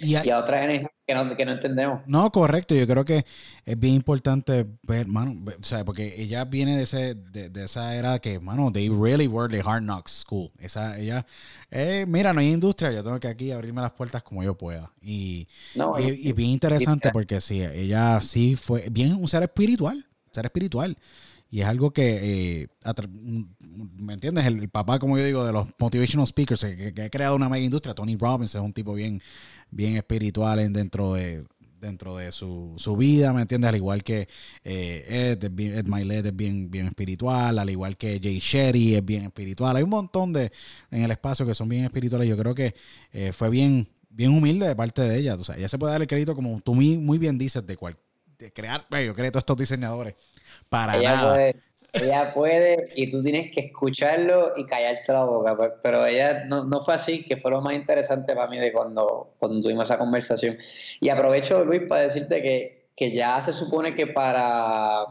B: y a, y a otras que no, que no entendemos.
A: No, correcto. Yo creo que es bien importante ver, mano, o sea, porque ella viene de, ese, de, esa era que, mano, they really were the hard knocks school. Esa, ella, eh, mira, no hay industria, yo tengo que aquí abrirme las puertas como yo pueda. Y, y, bien interesante porque sí, ella sí fue bien un ser espiritual, un ser espiritual. Y es algo que, eh, ¿me entiendes? El, papá, como yo digo, de los motivational speakers, que, ha creado una mega industria, Tony Robbins es un tipo bien, bien espiritual en, dentro de dentro de su, su, vida, ¿me entiendes? Al igual que eh, Ed, Ed Milet es bien, bien espiritual, al igual que Jay Sherry es bien espiritual. Hay un montón de en el espacio que son bien espirituales. Yo creo que eh, fue bien, bien humilde de parte de ella. O sea, ella se puede dar el crédito, como tú muy, bien dices, de, cual, de crear, yo creo todos estos diseñadores para nada
B: ella puede y tú tienes que escucharlo y callarte la boca. Pues, pero ella no, no, fue así, que fue lo más interesante para mí de cuando, cuando tuvimos esa conversación. Y aprovecho, Luis, para decirte que, que ya se supone que para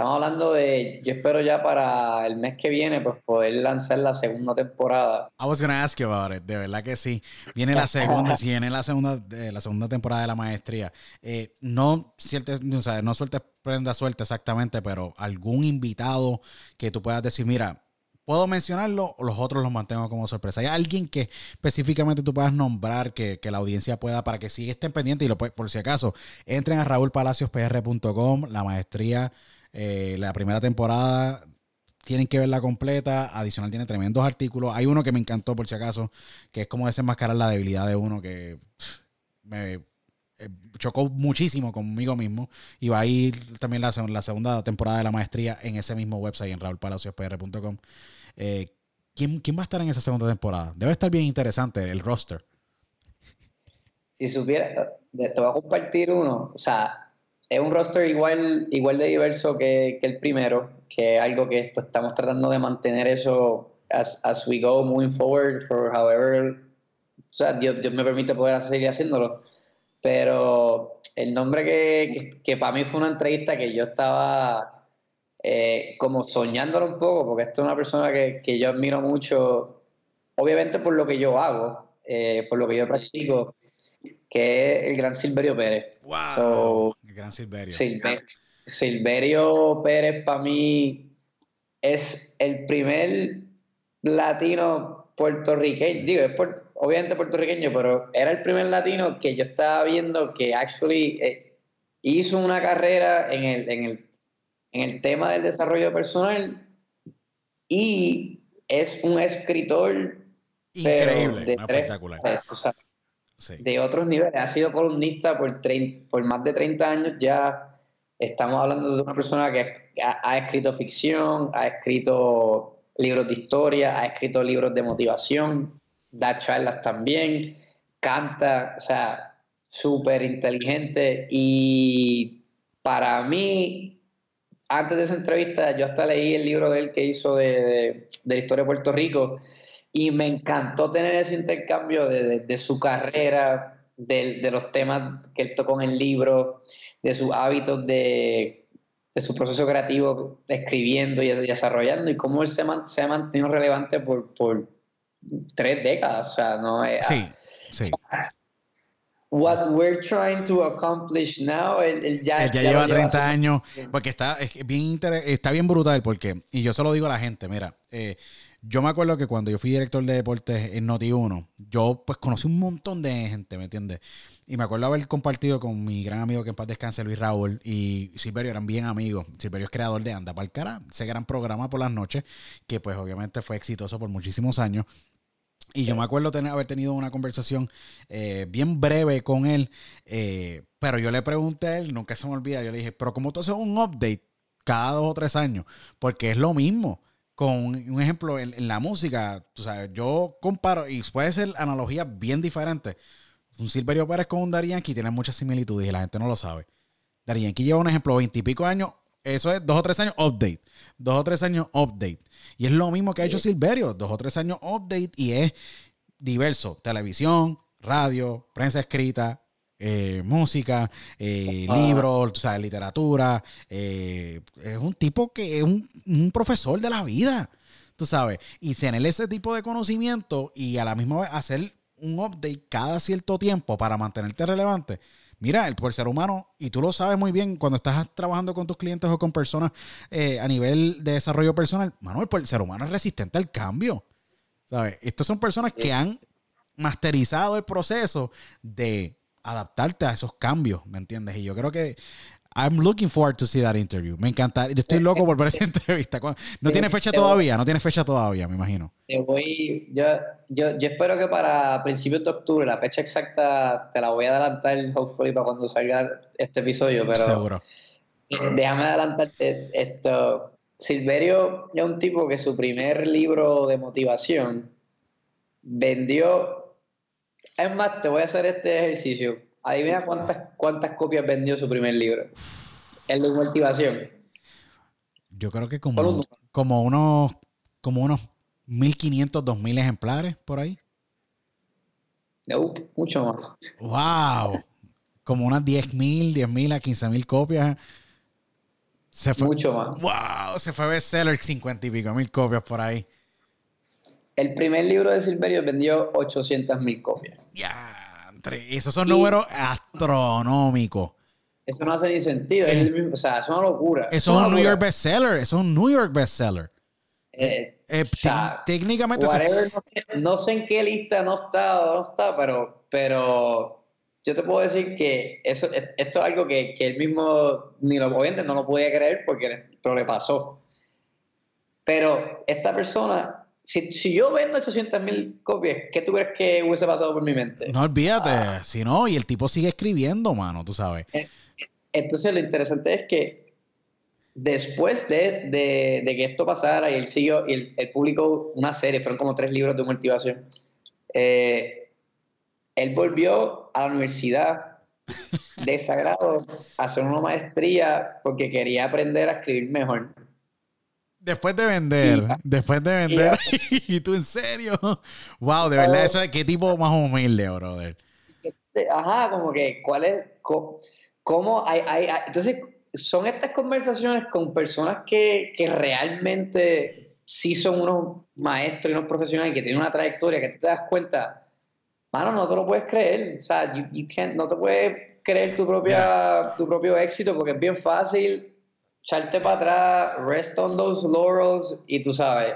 B: Estamos hablando de, yo espero ya para el mes que viene, pues poder lanzar la segunda temporada.
A: I was gonna ask you about it, de verdad que sí. Viene la segunda, si viene la segunda, la segunda temporada de la maestría. Eh, no, o sea, no sueltes prenda suelta exactamente, pero algún invitado que tú puedas decir, mira, puedo mencionarlo o los otros los mantengo como sorpresa. ¿Hay alguien que específicamente tú puedas nombrar que, la audiencia pueda, para que sí estén pendientes y lo, por si acaso, entren a raúlpalaciospr.com, la maestría eh, la primera temporada tienen que verla completa. Adicional tiene tremendos artículos. Hay uno que me encantó por si acaso, que es como desenmascarar la debilidad de uno que me eh, chocó muchísimo conmigo mismo. Y va a ir también la, segunda temporada de la maestría en ese mismo website, en raulpalaciospr.com. Eh, ¿quién, ¿Quién va a estar en esa segunda temporada? Debe estar bien interesante el roster.
B: Si supiera, te voy a compartir uno. O sea, es un roster igual, igual de diverso que, que el primero, que es algo que pues, estamos tratando de mantener eso as, as we go, moving forward, for however, o sea, Dios, Dios me permite poder seguir haciéndolo. Pero el nombre que, que, para mí fue una entrevista que yo estaba eh, como soñándolo un poco, porque esto es una persona que, que, yo admiro mucho, obviamente por lo que yo hago, eh, por lo que yo practico, que es el gran Silverio Pérez.
A: Wow. El gran Silverio.
B: Silverio Pérez para mí es el primer latino puertorriqueño, digo, es obviamente puertorriqueño, pero era el primer latino que yo estaba viendo que actually eh, hizo una carrera en el, en, el, en el tema del desarrollo personal y es un escritor
A: Increíble,
B: de
A: espectacular.
B: De otros niveles. Ha sido columnista por, por más de 30 años ya. Estamos hablando de una persona que ha, escrito ficción, ha escrito libros de historia, ha escrito libros de motivación, da charlas también, canta, o sea, súper inteligente y para mí, antes de esa entrevista, yo hasta leí el libro de él que hizo de, la historia de Puerto Rico y me encantó tener ese intercambio de, su carrera, de, los temas que él tocó en el libro, de sus hábitos de, su proceso creativo escribiendo y desarrollando y cómo él se, se ha mantenido relevante por, por tres décadas. O sea, no es,
A: Sí, sí.
B: What we're trying to accomplish now, él, ya,
A: ya, lleva 30 años, porque está, bien está bien brutal, porque, y yo se lo digo a la gente, mira, eh, yo me acuerdo que cuando yo fui director de deportes en Noti1, yo pues conocí un montón de gente, ¿me entiendes? Y me acuerdo haber compartido con mi gran amigo que en paz descanse, Luis Raúl, y Silverio eran bien amigos. Silverio es creador de Anda para cara, ese gran programa por las noches, que pues obviamente fue exitoso por muchísimos años. Y yo me acuerdo tener, haber tenido una conversación eh, bien breve con él, eh, pero yo le pregunté a él, nunca se me olvida, yo le dije, pero ¿cómo tú haces un update cada dos o tres años? Porque es lo mismo con un ejemplo en, la música, tú sabes, yo comparo, y puede ser analogía bien diferente. Un Silverio Pérez con un Dari Yankee tienen muchas similitudes y la gente no lo sabe. Dari Yankee lleva un ejemplo, veintipico años, eso es dos o tres años update. Dos o tres años update. Y es lo mismo que ha hecho Silverio, dos o tres años update y es diverso. Televisión, radio, prensa escrita, eh, música, eh, libros, literatura. Eh, es un tipo que es un, profesor de la vida, tú sabes. Y tener ese tipo de conocimiento y a la misma vez hacer un update cada cierto tiempo para mantenerte relevante. Mira, el, ser humano, y tú lo sabes muy bien cuando estás trabajando con tus clientes o con personas a nivel de desarrollo personal, Manuel, el ser humano es resistente al cambio. ¿Sabes? Estas son personas que han masterizado el proceso de adaptarte a esos cambios, ¿me entiendes? Y yo creo que I'm looking forward to see that interview. Me encanta. Estoy loco por ver esa <laughs> entrevista. No tiene fecha todavía, no tiene fecha todavía, me imagino.
B: voy, yo, yo, yo, espero que para principios de octubre, la fecha exacta te la voy a adelantar, hopefully, para cuando salga este episodio, pero.
A: Seguro. <clears throat>
B: Déjame adelantarte esto. Silverio es un tipo que su primer libro de motivación vendió es más, te voy a hacer este ejercicio. Adivina cuántas, cuántas copias vendió su primer libro. El de motivación.
A: Yo creo que como, como unos como unos 1500, 2000 ejemplares por ahí.
B: No, mucho más.
A: Wow. Como unas 10.000, 10.000 a 15.000 copias.
B: Se fue, mucho más.
A: Wow, se fue bestseller 50 y pico mil copias por ahí.
B: El primer libro de Silverio vendió 800 mil copias.
A: Ya, esos son números astronómicos.
B: Eso no hace ni sentido. o sea, es una locura.
A: Eso es un New York bestseller. Eso es un New York bestseller.
B: Eh, eh, técnicamente. no, sé en qué lista no está o no está, pero, pero yo te puedo decir que eso, esto es algo que, que él mismo, ni lo oyente, no lo podía creer porque pero le pasó. Pero esta persona si, yo vendo 800 mil copias, ¿qué tú crees que hubiese pasado por mi mente?
A: No olvídate, ah. si no, y el tipo sigue escribiendo, mano, tú sabes. Eh,
B: entonces lo interesante es que después de, que esto pasara y él siguió, y el, el publicó una serie, fueron como tres libros de motivación, eh, él volvió a la universidad <laughs> de Sagrado a hacer una maestría porque quería aprender a escribir mejor.
A: Después de vender, después de vender, <laughs> y, tú en serio, wow, de verdad, eso es qué tipo más humilde, brother.
B: Este, ajá, como que, ¿cuál es? ¿Cómo, hay, hay, Entonces, son estas conversaciones con personas que, que, realmente sí son unos maestros y unos profesionales que tienen una trayectoria que tú te das cuenta, mano, no te lo puedes creer, o sea, you, can't, no te puedes creer tu, propia, tu propio éxito porque es bien fácil echarte para atrás, rest on those laurels y tú sabes,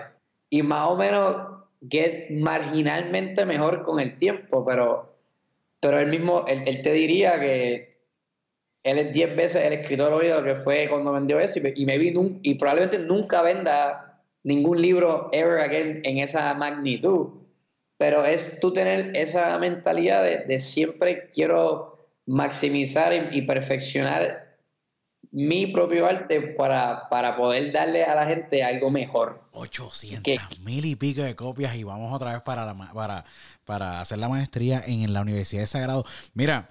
B: y más o menos get marginalmente mejor con el tiempo, pero, pero él mismo, él, te diría que él es 10 veces el escritor oído que fue cuando vendió eso y, me vi y probablemente nunca venda ningún libro ever again en esa magnitud. pero es tú tener esa mentalidad de, siempre quiero maximizar y, perfeccionar mi propio arte para, para, poder darle a la gente algo mejor.
A: 800 mil y pico de copias y vamos otra vez para, la, para, para hacer la maestría en la Universidad de Sagrado. Mira,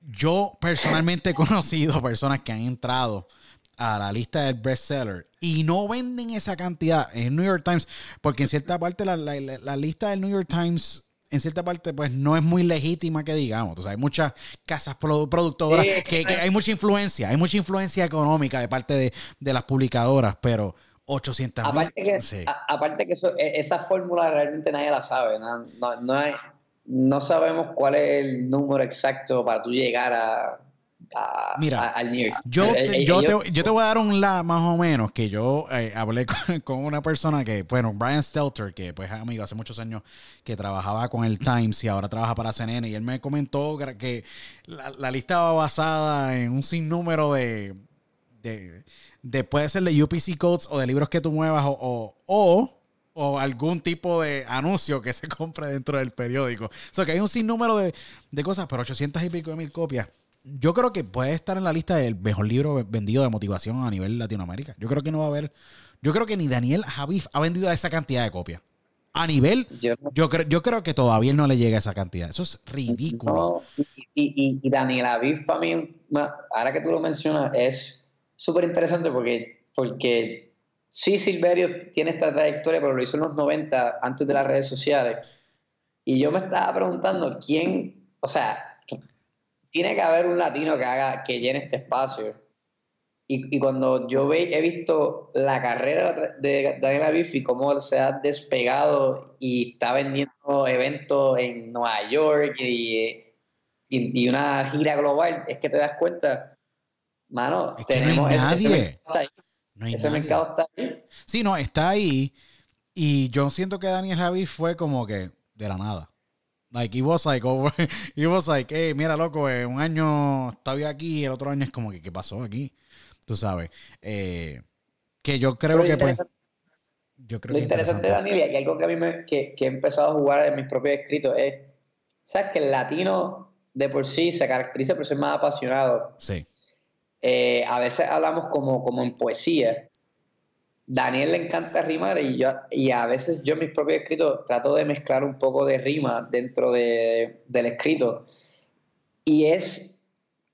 A: yo personalmente he conocido personas que han entrado a la lista del bestseller y no venden esa cantidad en New York Times, porque en cierta parte la, lista del New York Times en cierta parte, pues no es muy legítima que digamos. O sea, hay muchas casas productoras, que, hay mucha influencia, hay mucha influencia económica de parte de, las publicadoras, pero 800
B: mil. Aparte, que, e, esa fórmula realmente nadie la sabe. No, no, no sabemos cuál es el número exacto para tú llegar a,
A: Mira, Yo, te, yo, te, voy a dar un la más o menos que yo eh, hablé <laughs> con, una persona que, bueno, Brian Stelter, que pues amigo hace muchos años que trabajaba con el Times y ahora trabaja para CNN y él me comentó que la, lista va basada en un sinnúmero de, de, puede ser de UPC codes o de libros que tú muevas o, o, o algún tipo de anuncio que se <laughs> compre dentro del periódico. O sea, que hay un sinnúmero de, de cosas, pero 800 y pico de mil copias yo creo que puede estar en la lista del mejor libro vendido de motivación a nivel Latinoamérica. Yo creo que no va a haber. Yo creo que ni Daniel Javif ha vendido esa cantidad de copias. A nivel, yo, creo, yo creo que todavía no le llega esa cantidad. Eso es ridículo.
B: y, y, Daniel Javif, para mí, ahora que tú lo mencionas, es súper interesante porque, porque sí, Silverio tiene esta trayectoria, pero lo hizo en los 90, antes de las redes sociales. Y yo me estaba preguntando quién, o sea, tiene que haber un latino que haga, que llene este espacio. Y, cuando yo ve, he visto la carrera de Daniela Biff y cómo se ha despegado y está vendiendo eventos en Nueva York y, y, una gira global, es que te das cuenta, mano, tenemos
A: no hay
B: ese, ese mercado está ahí.
A: Sí, no, está ahí. Y yo siento que Daniel Javi fue como que de la nada. Like, he was like, over, <laughs> he was like, hey, mira, loco, eh, un año estaba aquí y el otro año es como que, ¿qué pasó aquí? Tú sabes. Eh, que yo creo que, pues,
B: yo creo lo interesante, de Daniel, y algo que a mí me, que, que, he empezado a jugar en mis propios escritos es, ¿sabes? Que el latino de por sí se caracteriza por ser más apasionado.
A: Sí.
B: Eh, a veces hablamos como, como en poesía, Daniel le encanta rimar y yo y a veces yo en mis propios escritos trato de mezclar un poco de rima dentro de, del escrito. Y es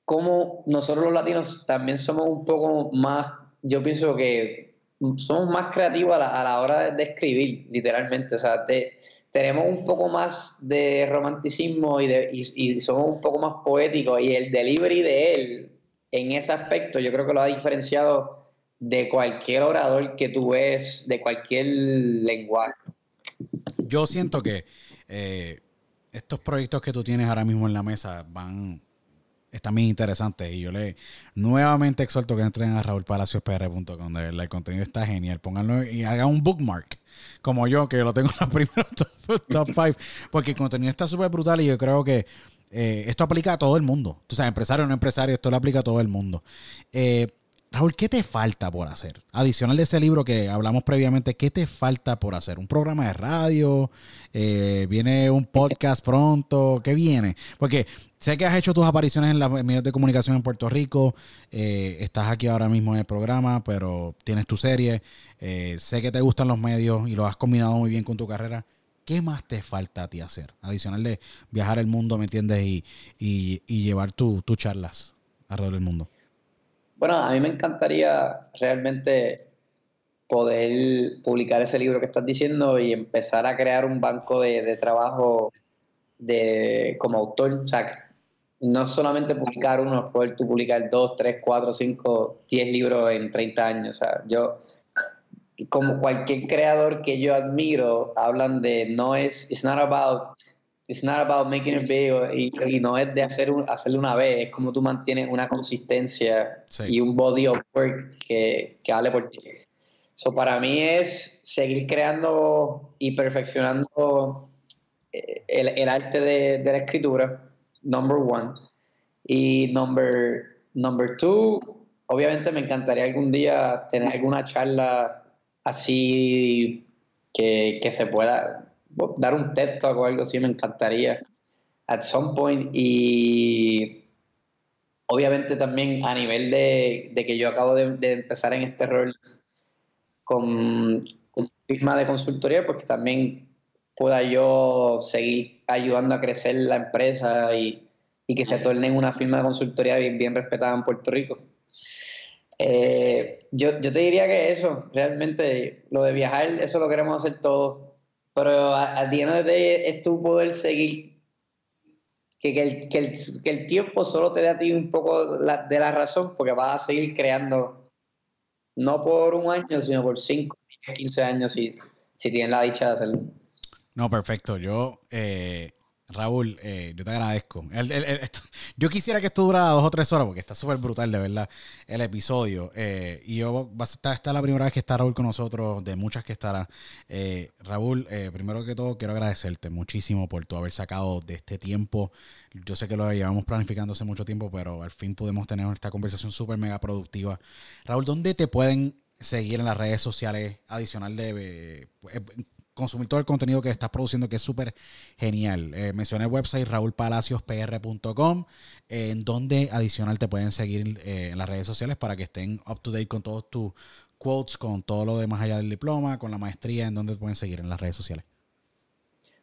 B: como nosotros los latinos también somos un poco más, yo pienso que somos más creativos a la, hora de, escribir, literalmente. O sea, tenemos un poco más de romanticismo y, de, y somos un poco más poéticos. Y el delivery de él, en ese aspecto, yo creo que lo ha diferenciado de cualquier orador que tú ves, de cualquier lenguaje.
A: Yo siento que eh, estos proyectos que tú tienes ahora mismo en la mesa van están bien interesantes y yo le nuevamente exhorto que entren a raulpalacios.pr.com de verdad el contenido está genial pónganlo y hagan un bookmark como yo que lo tengo <laughs> en los primeros top 5 porque el contenido está súper brutal y yo creo que eh, esto aplica a todo el mundo. Tú sabes, empresario o no empresario, esto lo aplica a todo el mundo. Eh, Raúl, ¿qué te falta por hacer? Adicional de ese libro que hablamos previamente, ¿qué te falta por hacer? ¿Un programa de radio? Eh, ¿Viene un podcast pronto? ¿Qué viene? Porque sé que has hecho tus apariciones en los medios de comunicación en Puerto Rico, eh, estás aquí ahora mismo en el programa, pero tienes tu serie, eh, sé que te gustan los medios y lo has combinado muy bien con tu carrera. ¿Qué más te falta a ti hacer? Adicional de viajar el mundo, ¿me entiendes? Y, llevar tus charlas alrededor del mundo.
B: Bueno, a mí me encantaría realmente poder publicar ese libro que estás diciendo y empezar a crear un banco de, trabajo de, como autor. O sea, no solamente publicar uno, poder tú publicar dos, tres, cuatro, cinco, diez libros en 30 años. O sea, yo, como cualquier creador que yo admiro, hablan de no es, it's not about it's not about making it big y, no es de hacer un, hacerlo una vez, es como tú mantienes una consistencia y un body of work que, que vale por ti. So, para mí es seguir creando y perfeccionando eh, el, el arte de, de, la escritura, number one. Y number, number two, obviamente me encantaría algún día tener alguna charla así que, que se pueda dar un TED Talk o algo así, me encantaría. At some point. Y obviamente también a nivel de, que yo acabo de, empezar en este rol con, firma de consultoría, porque también pueda yo seguir ayudando a crecer la empresa y, que se torne en una firma de consultoría bien, respetada en Puerto Rico. Eh, yo, te diría que eso, realmente, lo de viajar, eso lo queremos hacer todos. Pero al día de es tu poder seguir. Que, el, que, el, que, el, tiempo solo te dé a ti un poco de la razón, porque vas a seguir creando, no por un año, sino por 5, 15 años, si, si tienes la dicha de hacerlo.
A: No, perfecto. Yo, eh, Raúl, eh, yo te agradezco. yo quisiera que esto durara dos o tres horas porque está súper brutal, de verdad, el episodio. Eh, y yo, esta es la primera vez que está Raúl con nosotros, de muchas que estará. Eh, Raúl, primero que todo, quiero agradecerte muchísimo por tu haber sacado de este tiempo. Yo sé que lo llevamos planificando hace mucho tiempo, pero al fin pudimos tener esta conversación súper mega productiva. Raúl, ¿dónde te pueden seguir en las redes sociales adicional de consumir todo el contenido que estás produciendo, que es súper genial. Eh, mencioné el website raulpalaciospr.com, en donde adicional te pueden seguir eh, en las redes sociales para que estén up to date con todos tus quotes, con todo lo demás allá del diploma, con la maestría, en donde te pueden seguir en las redes sociales.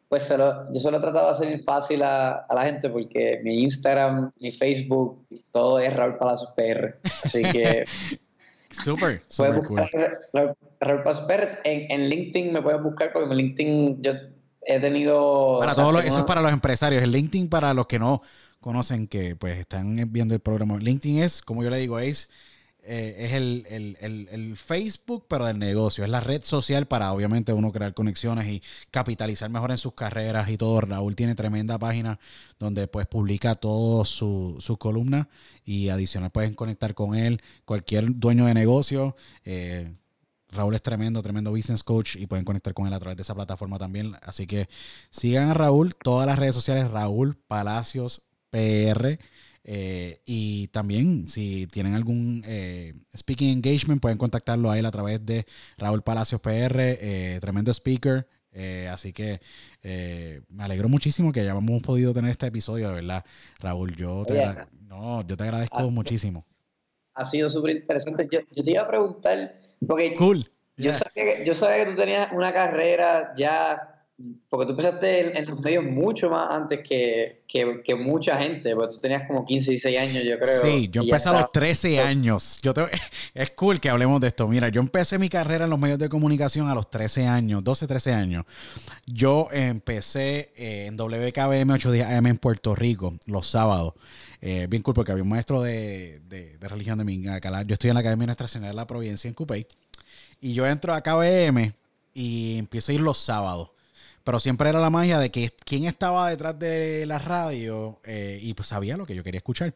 B: Pues yo solo he tratado de hacer fácil a, la gente porque mi Instagram, mi Facebook, todo es Raúl Palacios PR. Así que <laughs>
A: Súper, <laughs> súper
B: Raúl Pasper, en, en, LinkedIn me puedes buscar porque en LinkedIn yo he tenido...
A: Para todos eso es para los empresarios. El LinkedIn para los que no conocen que pues están viendo el programa. LinkedIn es, como yo le digo, es eh, es el, Facebook, pero del negocio. Es la red social para, obviamente, uno crear conexiones y capitalizar mejor en sus carreras y todo. Raúl tiene tremenda página donde pues publica todas sus su columnas y adicional pueden conectar con él. Cualquier dueño de negocio. Eh, Raúl es tremendo, tremendo business coach y pueden conectar con él a través de esa plataforma también. Así que sigan a Raúl, todas las redes sociales, Raúl Palacios PR. Eh, y también, si tienen algún eh, speaking engagement, pueden contactarlo a él a través de Raúl Palacios PR, eh, tremendo speaker. así que me alegro muchísimo que hayamos podido tener este episodio, de verdad. Raúl, yo te, no, yo te agradezco muchísimo.
B: Ha sido súper interesante. Yo, yo, te iba a preguntar, porque
A: cool.
B: yo, sabía yo sabía que tú tenías una carrera ya porque tú empezaste en, los medios mucho más antes que, que, mucha gente, porque tú tenías como 15, 16 años, yo creo.
A: Sí, yo empecé a los 13 años. Yo <laughs> es cool que hablemos de esto. Mira, yo empecé mi carrera en los medios de comunicación a los 13 años, 12, 13 años. Yo empecé eh, en WKBM 8 días AM en Puerto Rico, los sábados. Eh, bien cool, porque había un maestro de, de, religión de mi Yo estoy en la Academia Nuestra Señora de la Providencia en Cupey. Y yo entro a KBM y empiezo a ir los sábados. Pero siempre era la magia de que quién estaba detrás de la radio eh, y pues sabía lo que yo quería escuchar.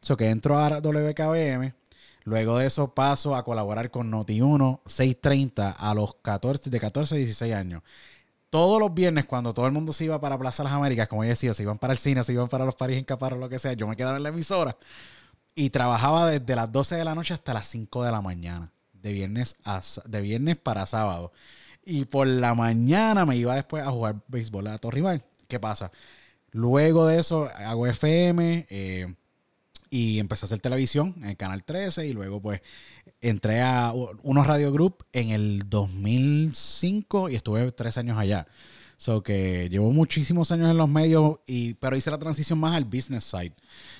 A: Eso que entro a WKBM. Luego de eso paso a colaborar con Noti1 630 a los 14, de 14 a 16 años. Todos los viernes, cuando todo el mundo se iba para Plaza las Américas, como yo decía, se iban para el cine, se iban para los París en Caparro, lo que sea, yo me quedaba en la emisora y trabajaba desde las 12 de la noche hasta las 5 de la mañana, de viernes, a, de viernes para sábado. Y por la mañana me iba después a jugar béisbol a Torrival. ¿Qué pasa? Luego de eso hago FM eh, y empecé a hacer televisión en el Canal 13 y luego pues entré a unos Radio Group en el 2005 y estuve tres años allá. So que llevo muchísimos años en los medios, y, pero hice la transición más al business side.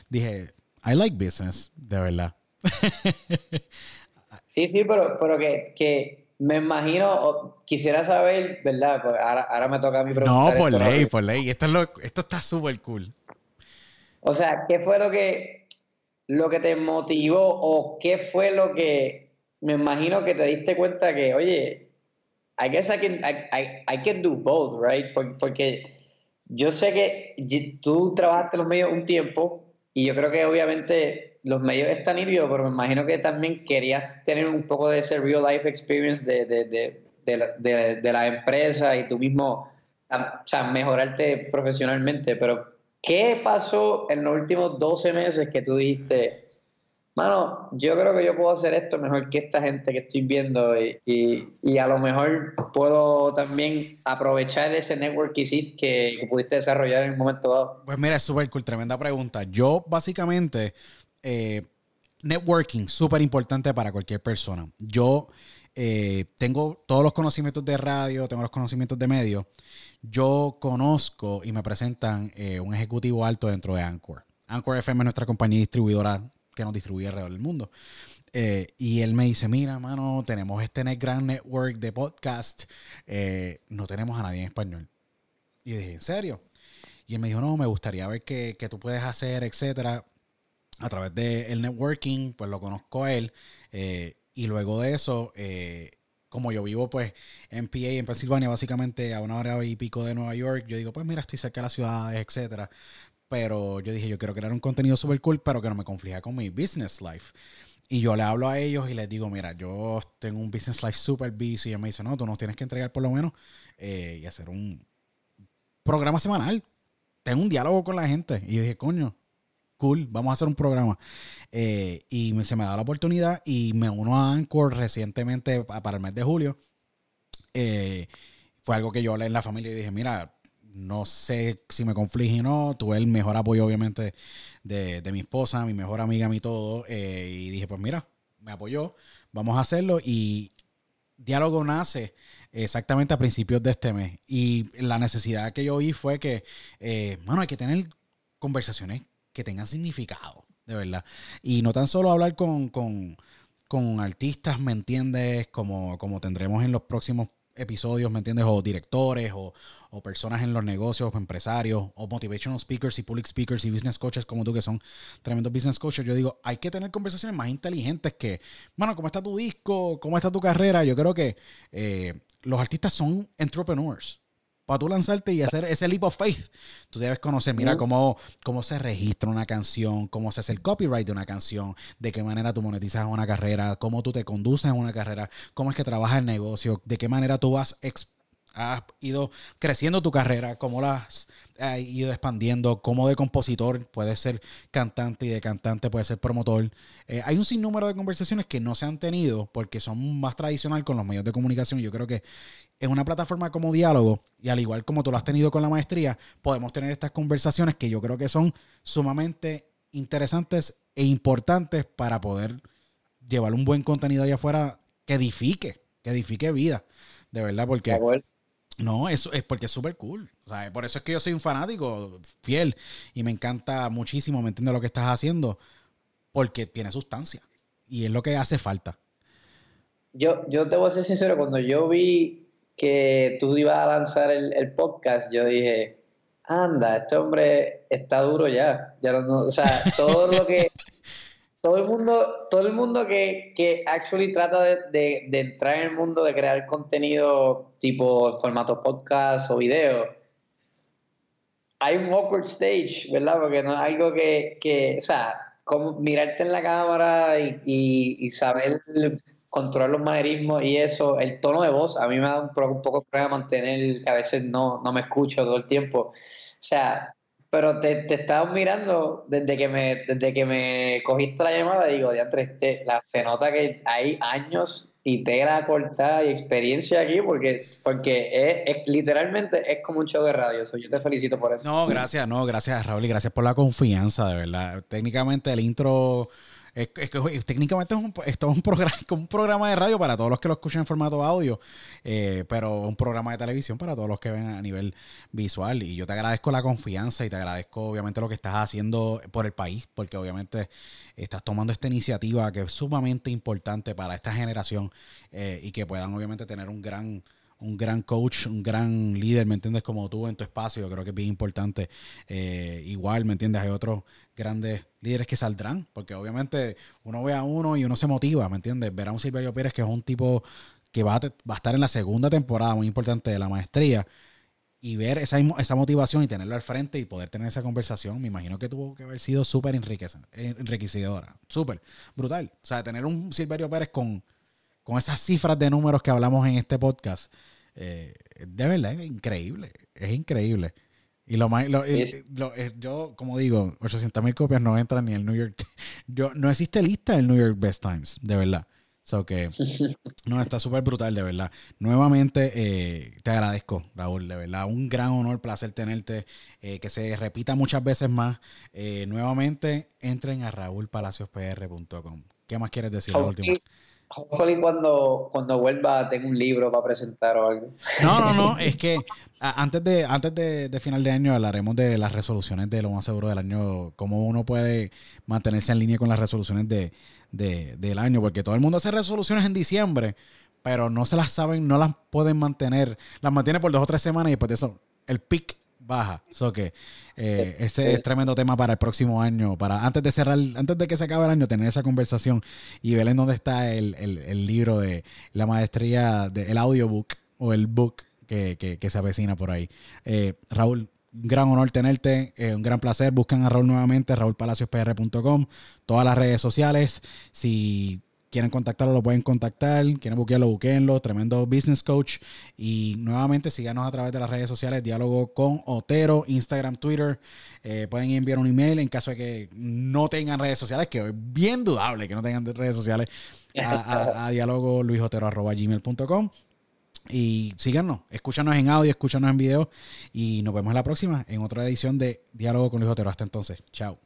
A: Dije, I like business, de verdad. <laughs>
B: sí, sí, pero, pero que, que me imagino, quisiera saber, ¿verdad? Pues ahora, me toca a mí preguntar.
A: No, por ley, por ley. Esto, esto está súper cool.
B: O sea, ¿qué fue lo que, lo que te motivó o qué fue lo que me imagino que te diste cuenta que, oye, I guess I can, I, I, can do both, right? Porque, yo sé que tú trabajaste en los medios un tiempo y yo creo que obviamente los medios están nítidos, pero me imagino que también querías tener un poco de ese real life experience de, de, de, de, la, empresa y tú mismo, o sea, mejorarte profesionalmente. Pero, ¿qué pasó en los últimos 12 meses que tú dijiste, Mano, yo creo que yo puedo hacer esto mejor que esta gente que estoy viendo y, a lo mejor puedo también aprovechar ese network que, que pudiste desarrollar en un momento dado.
A: Pues mira, es súper cool, tremenda pregunta. Yo básicamente, eh, networking, súper importante para cualquier persona. Yo eh, tengo todos los conocimientos de radio, tengo los conocimientos de medio. Yo conozco y me presentan eh, un ejecutivo alto dentro de Anchor. Anchor FM es nuestra compañía distribuidora que nos distribuye alrededor del mundo. Y él me dice, mira, mano, tenemos este gran network de podcast, no tenemos a nadie en español. Y dije, ¿en serio? Y él me dijo, no, me gustaría ver qué, tú puedes hacer, etcétera. A través del networking, pues lo conozco a él. Eh, y luego de eso, como yo vivo pues en PA, en Pensilvania, básicamente a una hora y pico de Nueva York, yo digo, pues mira, estoy cerca de las ciudades, etcétera. Pero yo dije, yo quiero crear un contenido súper cool, pero que no me conflija con mi business life. Y yo le hablo a ellos y les digo, mira, yo tengo un business life súper busy. Y ellos me dicen, no, tú nos tienes que entregar por lo menos eh, y hacer un programa semanal. Tengo un diálogo con la gente. Y yo dije, coño, cool, vamos a hacer un programa. Eh, y se me da la oportunidad y me uno a Anchor recientemente para el mes de julio. Eh, fue algo que yo hablé en la familia y dije, mira, no sé si me conflige o no. Tuve el mejor apoyo, obviamente, de, mi esposa, mi mejor amiga, mi todo. Eh, y dije, pues mira, me apoyó, vamos a hacerlo. Y diálogo nace exactamente a principios de este mes. Y la necesidad que yo vi fue que, eh, bueno, hay que tener conversaciones que tengan significado, de verdad. Y no tan solo hablar con, con, con artistas, ¿me entiendes? Como, como tendremos en los próximos episodios, ¿me entiendes? O directores o, personas en los negocios, o empresarios, o motivational speakers y public speakers y business coaches como tú, que son tremendos business coaches. Yo digo, hay que tener conversaciones más inteligentes que, bueno, ¿cómo está tu disco? ¿Cómo está tu carrera? Yo creo que eh, los artistas son entrepreneurs para tú lanzarte y hacer ese leap of faith, tú debes conocer, mira, cómo, cómo se registra una canción, cómo se hace el copyright de una canción, de qué manera tú monetizas una carrera, cómo tú te conduces en una carrera, cómo es que trabajas el negocio, de qué manera tú has has ido creciendo tu carrera, cómo la has ido expandiendo, cómo de compositor puedes ser cantante y de cantante puedes ser promotor. Eh, hay un sinnúmero de conversaciones que no se han tenido porque son más tradicional con los medios de comunicación. Yo creo que en una plataforma como diálogo, y al igual como tú lo has tenido con la maestría, podemos tener estas conversaciones que yo creo que son sumamente interesantes e importantes para poder llevar un buen contenido allá afuera que edifique, que edifique vida, de verdad, porque... No, eso es porque es súper cool. O sea, por eso es que yo soy un fanático fiel y me encanta muchísimo, ¿me entiendes lo que estás haciendo? Porque tiene sustancia y es lo que hace falta.
B: Yo, yo te voy a ser sincero, cuando yo vi que tú ibas a lanzar el, podcast, yo dije, anda, este hombre está duro ya. ya no, o sea, todo lo que todo el mundo, todo el mundo que, que actually trata de, de, entrar en el mundo de crear contenido tipo formato podcast o video, hay un awkward stage, ¿verdad? Porque no es algo que, que o sea, como mirarte en la cámara y, y, saber controlar los manerismos y eso, el tono de voz, a mí me da un, un poco problema mantener, a veces no, no me escucho todo el tiempo. O sea, pero te, te estaba mirando desde que me desde que me cogiste la llamada digo, diantre, este, la, se nota que hay años y tela cortada y experiencia aquí porque, porque es, literalmente es como un show de radio. yo te felicito por eso.
A: No, gracias, no, gracias Raúl y gracias por la confianza, de verdad. Técnicamente el intro es, que técnicamente es un, esto es un programa, <laughs> un programa de radio para todos los que lo escuchan en formato audio, eh, pero un programa de televisión para todos los que ven a nivel visual. Y yo te agradezco la confianza y te agradezco obviamente lo que estás haciendo por el país, porque obviamente estás tomando esta iniciativa que es sumamente importante para esta generación eh, y que puedan obviamente tener un gran un gran coach, un gran líder, ¿me entiendes? Como tú en tu espacio, yo creo que es bien importante. Eh, igual, ¿me entiendes? Hay otros grandes líderes que saldrán, porque obviamente uno ve a uno y uno se motiva, ¿me entiendes? Ver a un Silverio Pérez que es un tipo que va a, estar en la segunda temporada muy importante de la maestría y ver esa, esa motivación y tenerlo al frente y poder tener esa conversación, me imagino que tuvo que haber sido súper enriquecedora, súper brutal. O sea, tener un Silverio Pérez con con esas cifras de números que hablamos en este podcast, eh, de verdad es increíble, es increíble. Y lo más, eh, yo, como digo, 800 mil copias no entran ni el New York. <laughs> Yo, no existe lista del New York Best Times, de verdad. So que, <laughs> no, está súper brutal, de verdad. Nuevamente, eh, te agradezco, Raúl, de verdad. Un gran honor, placer tenerte. Eh, que se repita muchas veces más. nuevamente, entren a raúlpalaciospr.com. ¿Qué más quieres decir? la última?
B: Hopefully cuando, cuando vuelva tengo un libro para presentar o algo.
A: No, no, no, <laughs> es que antes de antes de, final de año hablaremos de las resoluciones de lo más seguro del año, cómo uno puede mantenerse en línea con las resoluciones de, del año, porque todo el mundo hace resoluciones en diciembre, pero no se las saben, no las pueden mantener, las mantiene por dos o tres semanas y después de eso, el pic baja. So que eh, ese es tremendo tema para el próximo año, para antes de cerrar, antes de que se acabe el año, tener esa conversación y ver en dónde está el, libro de la maestría, del el audiobook o el book que, que, se avecina por ahí. Eh, Raúl, un gran honor tenerte, eh, un gran placer. Buscan a Raúl nuevamente, raúlpalaciospr.com, todas las redes sociales. Si quieren contactarlo, lo pueden contactar. Quieren buquearlo, buqueenlo. Tremendo business coach. Y nuevamente, síganos a través de las redes sociales. Diálogo con Otero, Instagram, Twitter. Eh, pueden enviar un email en caso de que no tengan redes sociales, que es bien dudable que no tengan redes sociales, <laughs> a, a, diálogo luisotero.gmail.com. Y síganos, escúchanos en audio, escúchanos en video. Y nos vemos en la próxima, en otra edición de Diálogo con Luis Otero. Hasta entonces, chao.